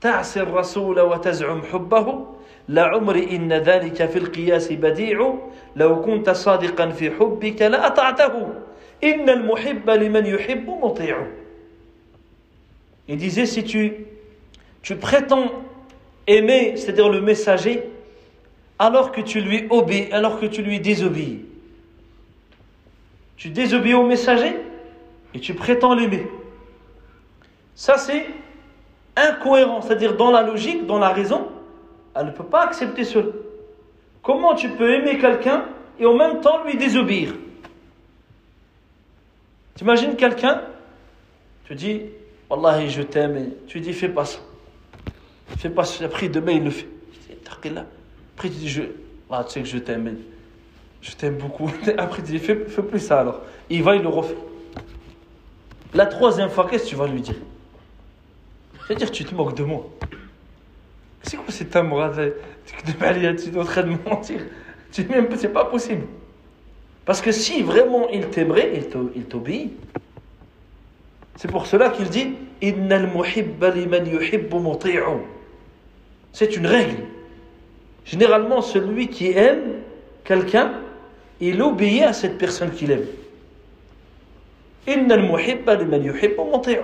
تعصي الرسول وتزعم حبه لعمر إن ذلك في القياس بديع لو كنت صادقا في حبك لأطعته. إن المحب لمن يحب مطيع. Il disait si tu, tu prétends aimer, c'est-à-dire le messager, alors que tu lui obéis, alors que tu lui désobéis. Tu désobéis au messager et tu prétends l'aimer. Ça, c'est incohérent, c'est-à-dire dans la logique, dans la raison, elle ne peut pas accepter cela. Comment tu peux aimer quelqu'un et en même temps lui désobéir? T'imagines quelqu'un, tu dis, Wallahi, je t'aime, tu dis, fais pas ça. Fais pas ça. Après, demain, il le fait. Après, tu dis, je, ah, tu sais que je t'aime, je t'aime beaucoup. [laughs] Après, tu dis, fais, plus ça alors. Il va, il le refait. La troisième fois, qu'est-ce que tu vas lui dire? C'est-à-dire, tu te moques de moi. C'est quoi cet amour Tu es en train de mentir. Tu même, c'est pas possible. Parce que si vraiment il t'aimerait, il t'obéit C'est pour cela qu'il dit C'est une règle. Généralement, celui qui aime quelqu'un, il obéit à cette personne qu'il aime. إن المحب لمن يحب مطيع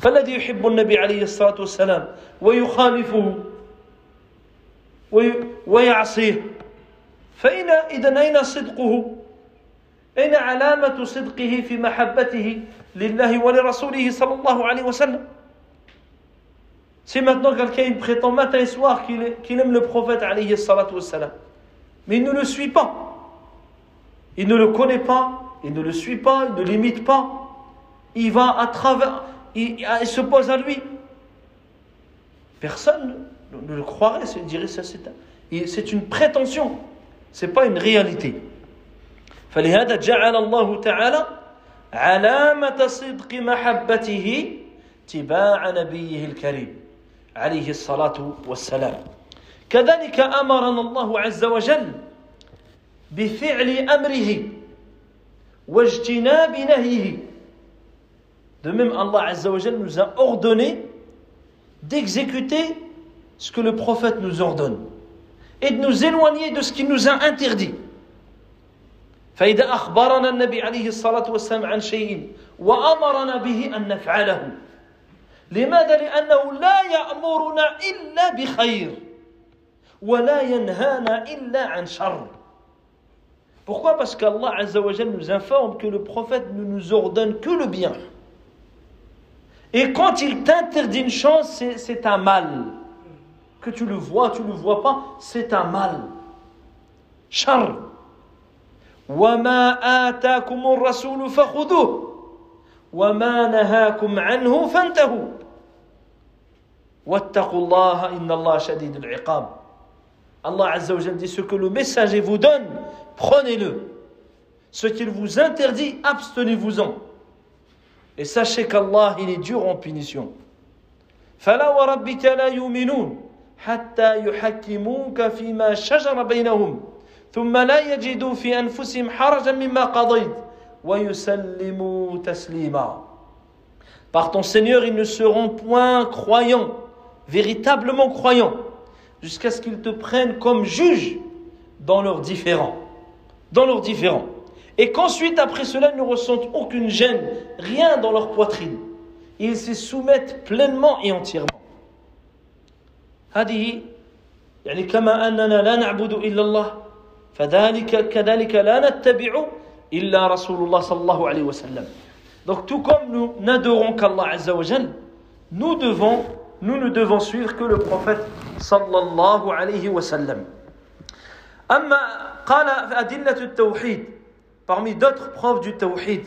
فالذي يحب النبي عليه الصلاة والسلام ويخالفه ويعصيه فإن إذا أين صدقه أين علامة صدقه في محبته لله ولرسوله صلى الله عليه وسلم Si maintenant quelqu'un il prétend matin et soir qu'il qu aime le prophète alayhi salatu wassalam, mais il ne le suit pas, il ne le connaît pas, il ne le suit pas, il ne l'imite pas, il va à travers, il, il se pose à lui. Personne ne le croirait, se dirait ça, c'est une prétention, c'est pas une réalité. فلهذا جعل الله تعالى علامة صدق محبته تباع نبيه الكريم عليه الصلاة والسلام كذلك أمرنا الله عز وجل بفعل أمره واجتناب نهيه De même, Allah Azza wa nous a ordonné d'exécuter ce que le prophète nous ordonne et de nous éloigner de ce qu'il nous a interdit. فإذا أخبرنا النبي عليه الصلاة والسلام عن شيء وأمرنا به أن نفعله لماذا؟ لأنه لا يأمرنا إلا بخير ولا ينهانا إلا عن شر Pourquoi Parce qu'Allah Azzawajal nous informe que le prophète ne nous ordonne que le bien. Et quand il t'interdit une chose, c'est un mal. Que tu le vois, tu ne le vois pas, c'est un mal. Char. وما آتاكم الرسول فخذوه وما نهاكم عنه فانتهوا واتقوا الله إن الله شديد العقاب الله عز وجل dit ce que le messager vous donne prenez-le. Ce qu'il vous interdit abstenez-vous-en. Et sachez qu'Allah il est dur en punition. فلا وربك لا يؤمنون حتى يحكموك فيما شجر بينهم ثم لا يجدوا في أنفسهم حرجا مما قضيت ويسلموا تسليما Par ton Seigneur, ils ne seront point croyants, véritablement croyants, jusqu'à ce qu'ils te prennent comme juge dans leurs différends. Dans leurs différends. Et qu'ensuite, après cela, ils ne ressentent aucune gêne, rien dans leur poitrine. Ils se soumettent pleinement et entièrement. هذه يعني كما أننا لا نعبد إلا الله فذلك كذلك لا نتبع إلا رسول الله صلى الله عليه وسلم Donc tout comme nous n'adorons qu'Allah Azza wa Jal, nous devons, nous ne devons suivre que le prophète sallallahu alayhi wa sallam. أما قال أدلة التوحيد parmi d'autres preuves du tawhid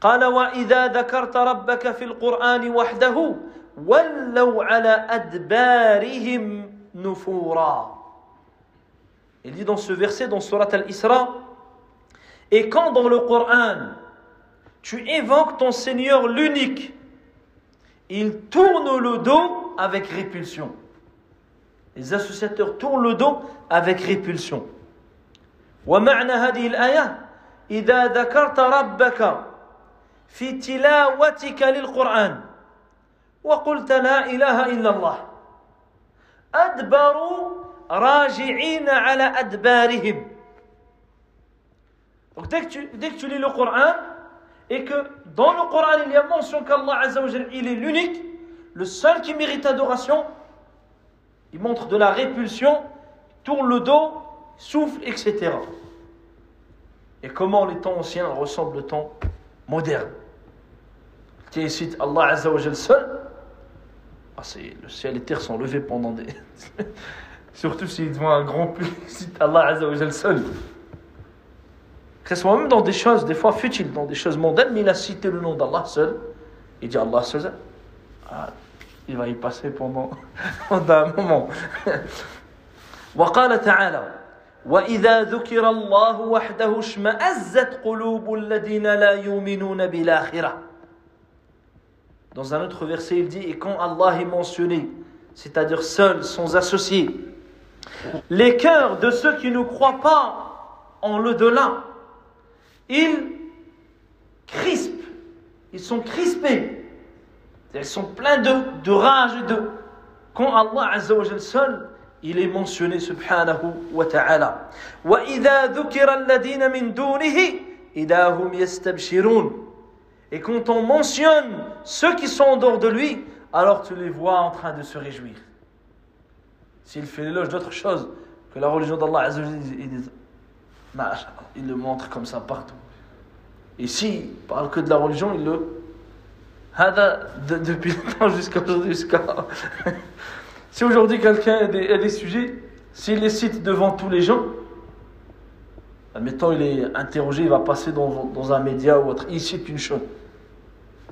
قال وإذا ذكرت ربك في القرآن وحده ولوا على أدبارهم نفورا Il dit dans ce verset, dans Surat al-Isra, et quand dans le Coran, tu évoques ton Seigneur l'unique, il tourne le dos avec répulsion. Les associateurs tournent le dos avec répulsion. ومعنى هذه الآية إذا ذكرت ربك في تلاوتك للقرآن وقلت لا إله إلا الله أدبروا raji'ina ala adbarihim. Donc dès que, tu, que tu lis le Coran, et que dans le Coran il y a mention qu'Allah Azzawajal, il est l'unique, le seul qui mérite adoration, il montre de la répulsion, tourne le dos, souffle, etc. Et comment les temps anciens ressemblent au temps moderne Qui cite Allah Azzawajal seul, ah, le ciel et terre sont levés pendant des... [laughs] Surtout s'il devant un grand [laughs] plus, cite Allah Azza wa seul. Que ce soit même dans des choses, des fois futiles, dans des choses mondaines, mais il a cité le nom d'Allah seul. Il dit Allah seul. Ah, il va y passer pendant, [laughs] pendant un moment. وقال تعالى وإذا ذكر الله وحده اشمأزت قلوب الذين لا يؤمنون بالآخرة Dans un autre verset, il dit Et quand Allah est mentionné, c'est-à-dire seul, sans associé, les cœurs de ceux qui ne croient pas en le Delà, ils crispent, ils sont crispés, ils sont pleins de, rage et de. Quand Allah Azzawajal seul, il est mentionné, subhanahu wa ta'ala. Hum et quand on mentionne ceux qui sont en dehors de lui, alors tu les vois en train de se réjouir. S'il fait l'éloge d'autre chose que la religion d'Allah il, le montre comme ça partout. Et s'il parle que de la religion, il le depuis le temps jusqu'à aujourd'hui, jusqu'à. [laughs] si aujourd'hui quelqu'un a des, sujets, s'il les cite devant tous les gens, admettons il est interrogé, il va passer dans, un média ou autre, il cite une chose.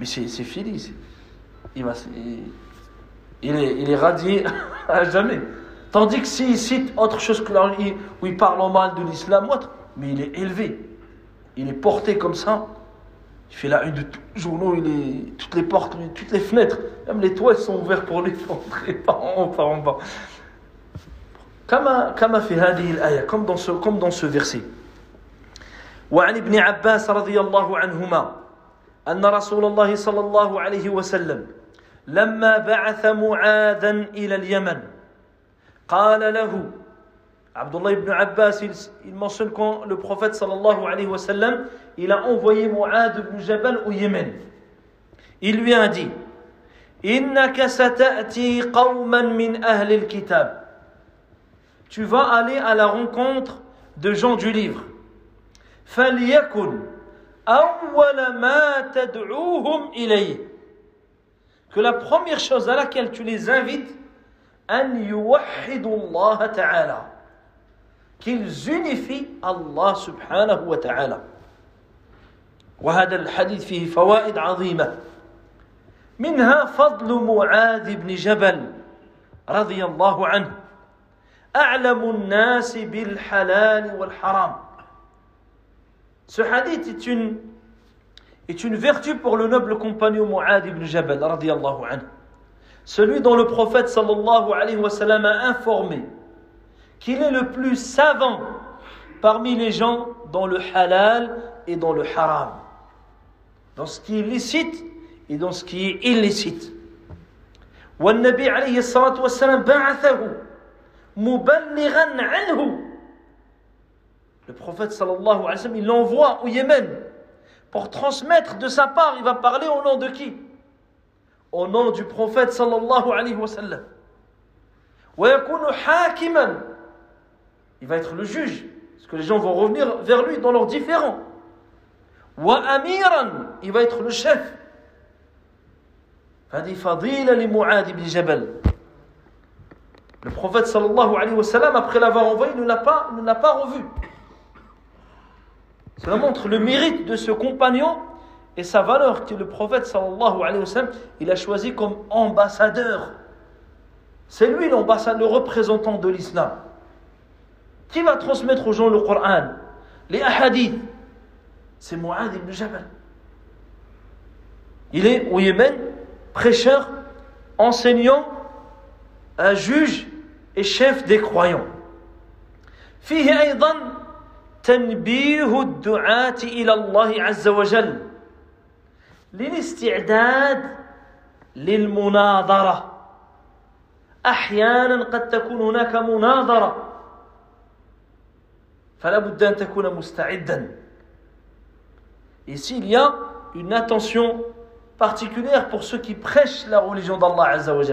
Mais c'est fini. Il, va, est, il est radié [laughs] à jamais. Tandis que s'il cite autre chose que là, où il parle en mal de l'islam ou autre, mais il est élevé. Il est porté comme ça. Il fait la une de tous les journaux, il est, toutes les portes, toutes les fenêtres, même les toits sont ouverts pour lui, pour entrer [laughs] par en haut, par en bas. كما كما في هذه الآية comme dans ce comme dans ce verset. وعن ابن عباس رضي الله عنهما أن رسول الله صلى الله عليه وسلم لما بعث معاذا إلى اليمن قال له Abdullah ibn Abbas, il, il, mentionne quand le prophète sallallahu alayhi wa sallam, il a envoyé Mu'ad ibn Jabal au Yémen. Il lui a dit, Innaka sata'ti qawman min ahli al-kitab. Tu vas aller à la rencontre de gens du livre. فليكن أول ما تدعوهم إليه. Que la première chose à laquelle tu les invites, أن يوحدوا الله تعالى qu'ils unifient Allah wa ta'ala وهذا الحديث فيه فوائد عظيمة منها فضل معاذ بن جبل رضي الله عنه أعلم الناس بالحلال والحرام Ce hadith est une, est une vertu pour le noble compagnon Mu'ad ibn Jabal, radiallahu anhu. Celui dont le prophète sallallahu alayhi wa sallam a informé qu'il est le plus savant parmi les gens dans le halal et dans le haram, dans ce qui est licite et dans ce qui est illicite. والنبي عليه الصلاة والسلام بعثه مبلغا عنه Le prophète sallallahu alayhi wa sallam, il l'envoie au Yémen pour transmettre de sa part, il va parler au nom de qui au nom du prophète sallallahu alayhi wa sallam. Il va être le juge, parce que les gens vont revenir vers lui dans leurs différends. Wa amiran, il va être le chef. Le prophète sallallahu alayhi wa sallam, après l'avoir envoyé, ne l'a pas, ne l'a pas revu. Cela montre le mérite de ce compagnon et sa valeur que le prophète sallallahu alayhi wa sallam, il a choisi comme ambassadeur. C'est lui l'ambassadeur, le représentant de l'islam. Qui va transmettre aux gens le Coran Les hadiths C'est Mu'ad ibn Jabal. Il est au Yémen, prêcheur, enseignant, un juge et chef des croyants. فيه أيضا تنبيه الدعاة إلى الله عز وجل للاستعداد للمناظرة أحيانا قد تكون هناك مناظرة Ici, il y a une attention particulière pour ceux qui prêchent la religion d'Allah Azza wa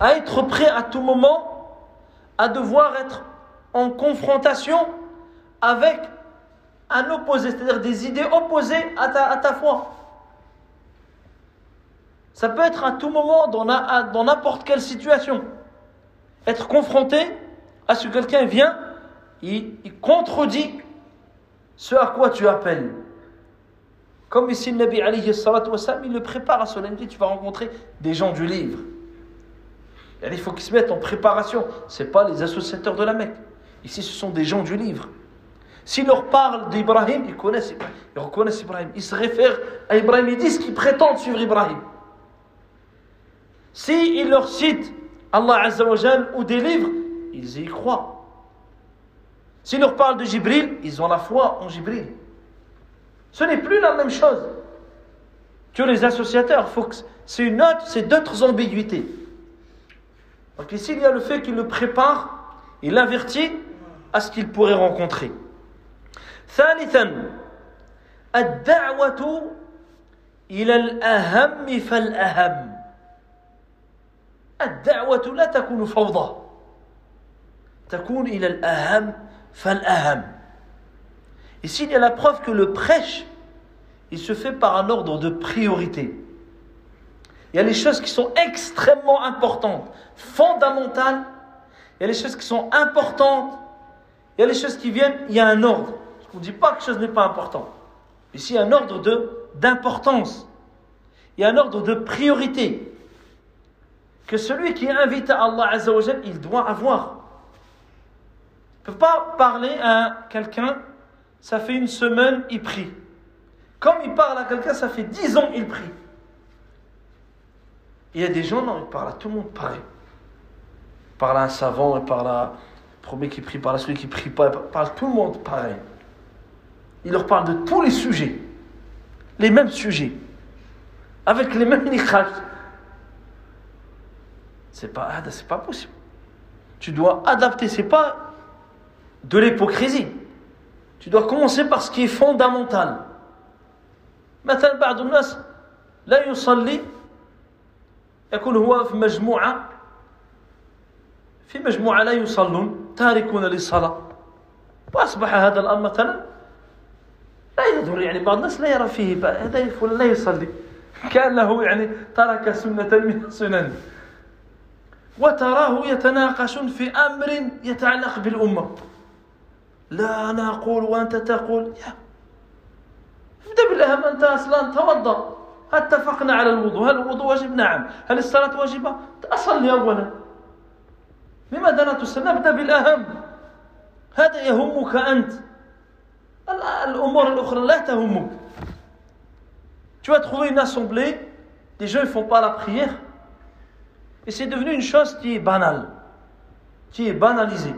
à être prêt à tout moment à devoir être en confrontation avec un opposé, c'est-à-dire des idées opposées à ta, à ta foi. Ça peut être à tout moment, dans n'importe quelle situation. Être confronté à ce que quelqu'un vient, il, il contredit ce à quoi tu appelles. Comme ici le Nabi alayhi il le prépare à cela. Il tu vas rencontrer des gens du livre. Il faut qu'ils se mettent en préparation. Ce pas les associateurs de la Mecque. Ici, ce sont des gens du livre. S'ils leur parlent d'Ibrahim, ils connaissent ils reconnaissent Ibrahim. Ils se réfèrent à Ibrahim, ils disent qu'ils prétendent suivre Ibrahim. S'ils leur citent Allah Azzawajal ou des livres, ils y croient. S'ils leur parlent de Jibril, ils ont la foi en Jibril. Ce n'est plus la même chose que les associateurs. C'est une autre, c'est d'autres ambiguïtés. Donc ici, il y a le fait qu'il le prépare, il l'avertit à ce qu'il pourrait rencontrer. ثالثا الدعوة إلى الأهم فالأهم الدعوة لا تكون فوضى تكون إلى الأهم فالأهم Ici, il y a la preuve que le prêche, il se fait par un ordre de priorité. Il y a les choses qui sont extrêmement importantes, fondamentales. Il y a les choses qui sont importantes. Il y a les choses qui viennent, il y a un ordre. On ne dit pas que quelque chose n'est pas important. Ici, il y a un ordre d'importance. Il y a un ordre de priorité. Que celui qui invite à Allah Azzawajal, il doit avoir. Il ne peut pas parler à quelqu'un ça fait une semaine, il prie. Comme il parle à quelqu'un, ça fait dix ans, il prie. Il y a des gens, non, il parle à tout le monde pareil. Il parle à un savant, il parle à premier qui prie, par la celui qui prie pas, il parle à tout le monde pareil Il leur parle de tous les sujets, les mêmes sujets, avec les mêmes nikhaj. C'est pas, c'est pas possible. Tu dois adapter, c'est pas de l'hypocrisie. Tu dois commencer par ce qui est fondamental. مثلا بعض الناس لا يصلي يكون هو في مجموعة في مجموعة لا يصلون تاركون للصلاة وأصبح هذا الأمر مثلا لا يظهر يعني بعض الناس لا يرى فيه هذا فلان لا يصلي. كأنه يعني ترك سنة من السنن. وتراه يتناقش في أمر يتعلق بالأمة. لا أنا أقول وأنت تقول يا. ابدأ بالأهم أنت أصلا توضأ. اتفقنا على الوضوء. هل الوضوء واجب؟ نعم. هل الصلاة واجبة؟ أصلي أولا. لماذا لا تصلي؟ نبدأ بالأهم. هذا يهمك أنت. Tu vas trouver une assemblée, des gens ne font pas la prière, et c'est devenu une chose qui est banale, qui est banalisée.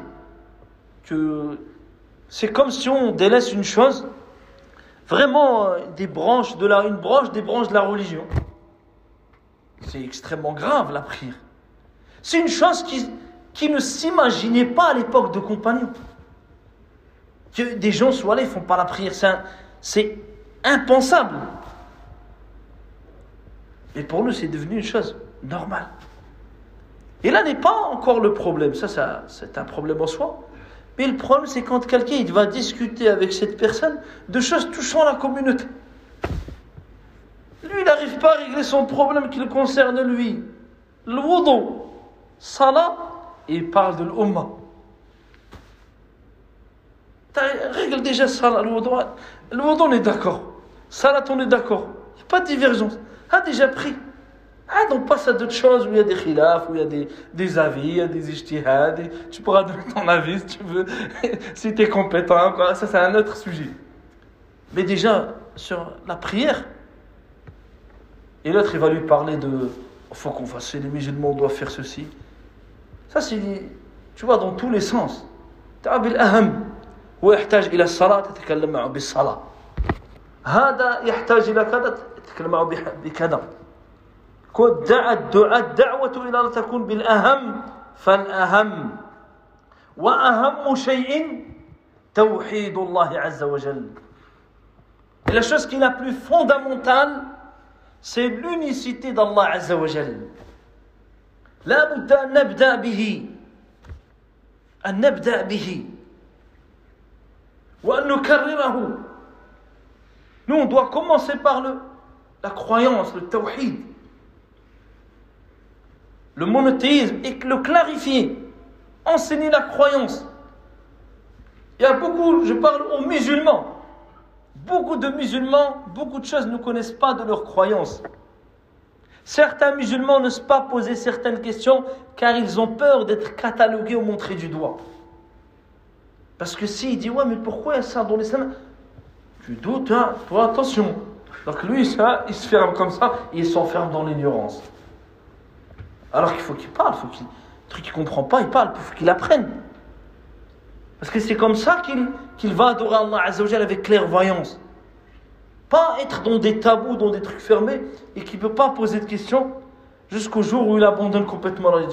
C'est comme si on délaisse une chose, vraiment euh, une branche des branches de la religion. C'est extrêmement grave la prière. C'est une chose qui, ne s'imaginait pas à l'époque de compagnons. Que des gens soient là, ils ne font pas la prière. C'est impensable. Et pour nous, c'est devenu une chose normale. Et là n'est pas encore le problème. Ça, ça c'est un problème en soi. Mais le problème, c'est quand quelqu'un va discuter avec cette personne de choses touchant la communauté. Lui, il n'arrive pas à régler son problème qui le concerne lui. Le wudu, salat, et il parle de l'umma règle déjà Salat, le on est d'accord. Salat, on est d'accord. Il n'y a pas de divergence. Ah, déjà pris. Ah, donc passe à d'autres choses où il y a des khilaf, où il y a des, des avis, il y a des ijtihads. Tu pourras donner ton avis si tu veux, [laughs] si tu es compétent. Ça, c'est un autre sujet. Mais déjà, sur la prière, et l'autre, il va lui parler de faut qu'on fasse, les musulmans, on doit faire ceci. Ça, c'est, tu vois, dans tous les sens. Ta'abil aham. هو يحتاج إلى الصلاة تتكلم معه بالصلاة. هذا يحتاج إلى كذا تتكلم معه بكذا. الدعوة إلى أن تكون بالأهم. فالأهم وأهم شيء توحيد الله عز وجل. Et la chose qui est la plus fondamentale, c'est l'unicité d'Allah Azza wa Jal. أن نبدأ به. أن نبدأ به. Nous, on doit commencer par la croyance, le tawhid, le monothéisme, et le clarifier, enseigner la croyance. Il y a beaucoup, je parle aux musulmans, beaucoup de musulmans, beaucoup de choses ne connaissent pas de leur croyance. Certains musulmans n'osent pas poser certaines questions car ils ont peur d'être catalogués ou montrés du doigt. Parce que s'il dit, ouais, mais pourquoi ça dans l'islam? Tu doutes, hein? Toi, attention. Donc lui, ça, il se ferme comme ça et il s'enferme dans l'ignorance. Alors qu'il faut qu'il parle, faut qu'il, truc qu'il comprend pas, il parle, il faut qu'il apprenne. Parce que c'est comme ça qu'il, qu'il va adorer Allah Azzawajal avec clairvoyance. Pas être dans des tabous, dans des trucs fermés et qui ne peut pas poser de questions jusqu'au jour où il abandonne complètement. Alors il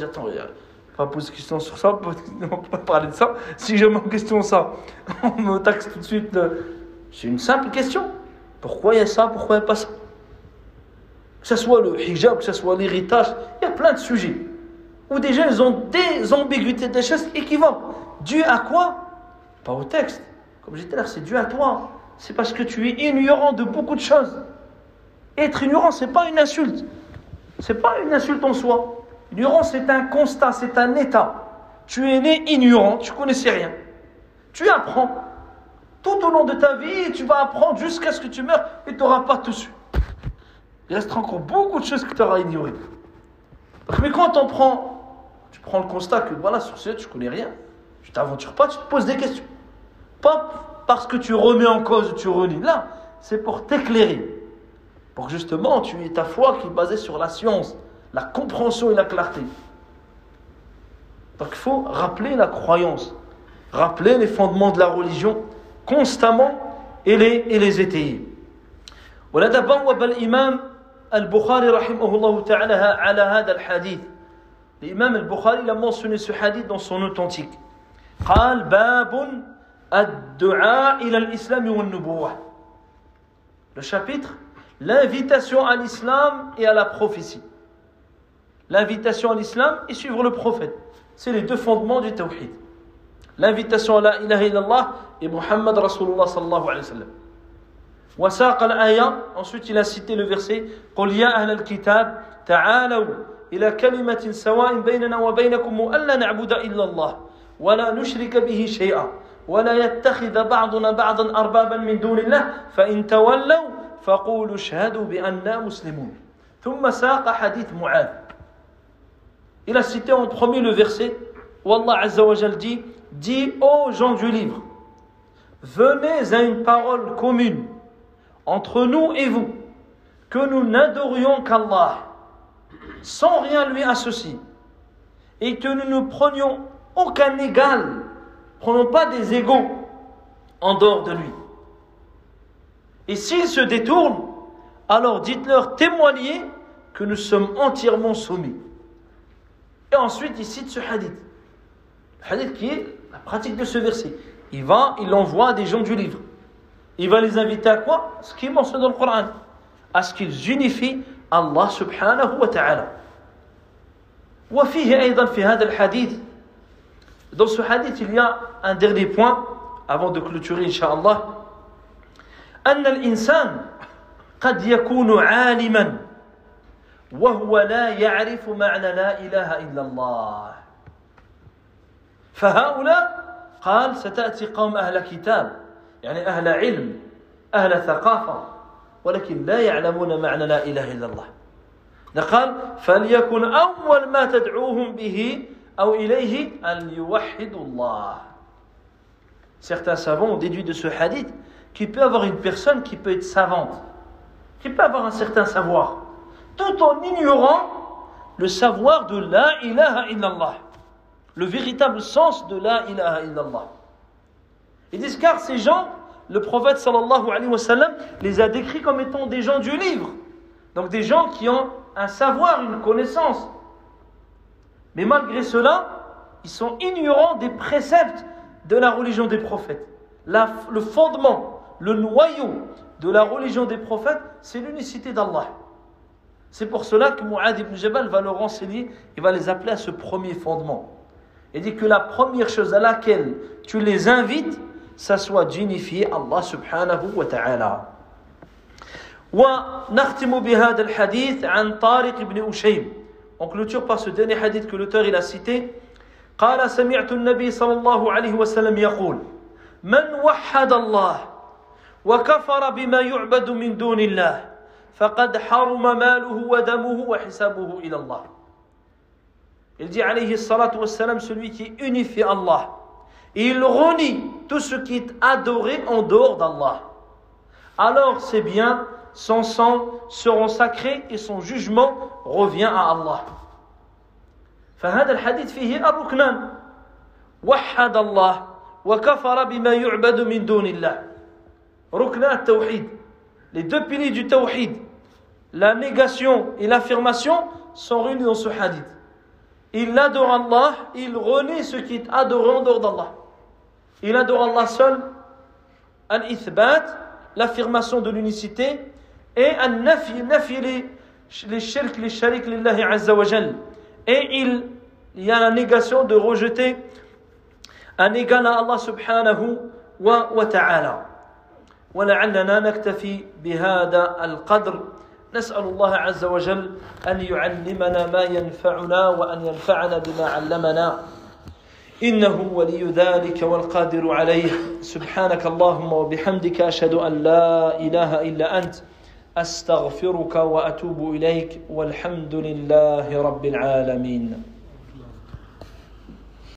poser de questions sur ça, [laughs] on peut pas parler de ça. Si j'ai ma question ça, [laughs] on me taxe tout de suite. C'est une simple question. Pourquoi il y a ça Pourquoi il n'y a pas ça? Que ce soit le hijab, que ce soit l'héritage, il y a plein de sujets où gens ils ont des ambiguïtés, des choses équivoques. Dû à quoi? Pas au texte. Comme j'ai dit c'est dû à toi c'est parce que tu es ignorant de beaucoup de choses. Être ignorant, ce n'est pas une insulte. Ce n'est pas une insulte en soi. Ignorant, c'est un constat, c'est un état. Tu es né ignorant, tu connaissais rien. Tu apprends. Tout au long de ta vie, tu vas apprendre jusqu'à ce que tu meurs et tu n'auras pas tout su. Il restera encore beaucoup de choses que tu auras ignorées. Mais quand on prend, tu prends le constat que voilà, sur ce, tu connais rien, tu t'aventures pas, tu te poses des questions. Pas parce que tu remets en cause, tu renies. Là, c'est pour t'éclairer. Pour justement, tu aies ta foi qui est basée sur la science, la compréhension et la clarté. Donc il faut rappeler la croyance, rappeler les fondements de la religion constamment et les, et les étayer. ولذا بوب الإمام البخاري رحمه الله تعالى على هذا الحديث الإمام البخاري l'a mentionné ce hadith dans son authentique قال باب le chapitre, l'invitation à l'islam et à la prophétie. L'invitation à l'islam et suivre le prophète. C'est les deux fondements du tawhid. L'invitation à la ilaha illallah et Muhammad Rasulullah sallallahu alayhi wa sallam. وساق الآية ensuite il a cité le verset قل يا أهل الكتاب تعالوا إلى كلمة سواء بيننا وبينكم ألا نعبد إلا الله ولا نشرك به شيئا ولا يتخذ بعضنا بعضا أربابا من دون الله فإن تولوا فقولوا اشهدوا بأننا مسلمون ثم ساق حديث معاذ il a cité en premier le verset où Allah Azza wa Jal dit Dis aux gens du livre, venez à une parole commune entre nous et vous, que nous n'adorions qu'Allah, sans rien lui associer, et que nous ne prenions aucun égal Prenons pas des égaux en dehors de lui. Et s'ils se détournent, alors dites-leur, témoignez que nous sommes entièrement soumis. Et ensuite, il cite ce hadith. Le hadith qui est la pratique de ce verset. Il va, il envoie des gens du livre. Il va les inviter à quoi Ce qui est mentionné dans le Coran. À ce qu'ils unifient Allah subhanahu wa ta'ala. وفيه أيضا في هذا الحديث Dans ce hadith, il y a un dernier point, avant de clôturer, Inch'Allah. أن الإنسان قد يكون عالما وهو لا يعرف معنى لا إله إلا الله. فهؤلاء قال ستأتي قوم أهل كتاب يعني أهل علم أهل ثقافة ولكن لا يعلمون معنى لا إله إلا الله. قال فليكن أول ما تدعوهم به Certains savants ont déduit de ce hadith qu'il peut avoir une personne qui peut être savante, qui peut avoir un certain savoir, tout en ignorant le savoir de la ilaha illallah, le véritable sens de la ilaha illallah. Ils disent car ces gens, le prophète sallallahu alayhi wa sallam les a décrits comme étant des gens du livre, donc des gens qui ont un savoir, une connaissance, mais malgré cela, ils sont ignorants des préceptes de la religion des prophètes. le fondement, le noyau de la religion des prophètes, c'est l'unicité d'Allah. C'est pour cela que Mu'adh ibn Jabal va leur enseigner, il va les appeler à ce premier fondement. Il dit que la première chose à laquelle tu les invites, ça soit d'unifier Allah subhanahu wa ta'ala. ونختم بهذا الحديث عن طارق بن أشيم On clôture par ce dernier hadith que l'auteur il a cité. قال سمعت النبي صلى الله عليه وسلم يقول من وحد الله وكفر بما يعبد من دون الله فقد حرم ماله ودمه وحسابه إلى الله Il dit alayhi salatu wassalam, celui qui unifie Allah. Il renie tout ce qui est adoré en dehors d'Allah. Alors ses biens, son sang seront sacrés et son jugement revient à Allah. فهذا الحديث فيه الركنان وحد الله وكفر بما يعبد من دون الله ركن التوحيد les deux piliers du tawhid la négation et l'affirmation sont réunis dans ce hadith il adore Allah, il renie ce qui est adoré en dehors d'Allah. Il adore Allah seul, al-ithbat, l'affirmation de l'unicité, et al-nafi, nafi les, les shirk, les sharik lillahi azza. Et il, il y a la négation de rejeter un égal à Allah subhanahu wa, wa ta'ala. ولعلنا نكتفي بهذا القدر. نسأل الله عز وجل أن يعلمنا ما ينفعنا وأن ينفعنا بما علمنا. إنه ولي ذلك والقادر عليه. سبحانك اللهم وبحمدك أشهد أن لا إله إلا أنت. أستغفرك وأتوب إليك. والحمد لله رب العالمين.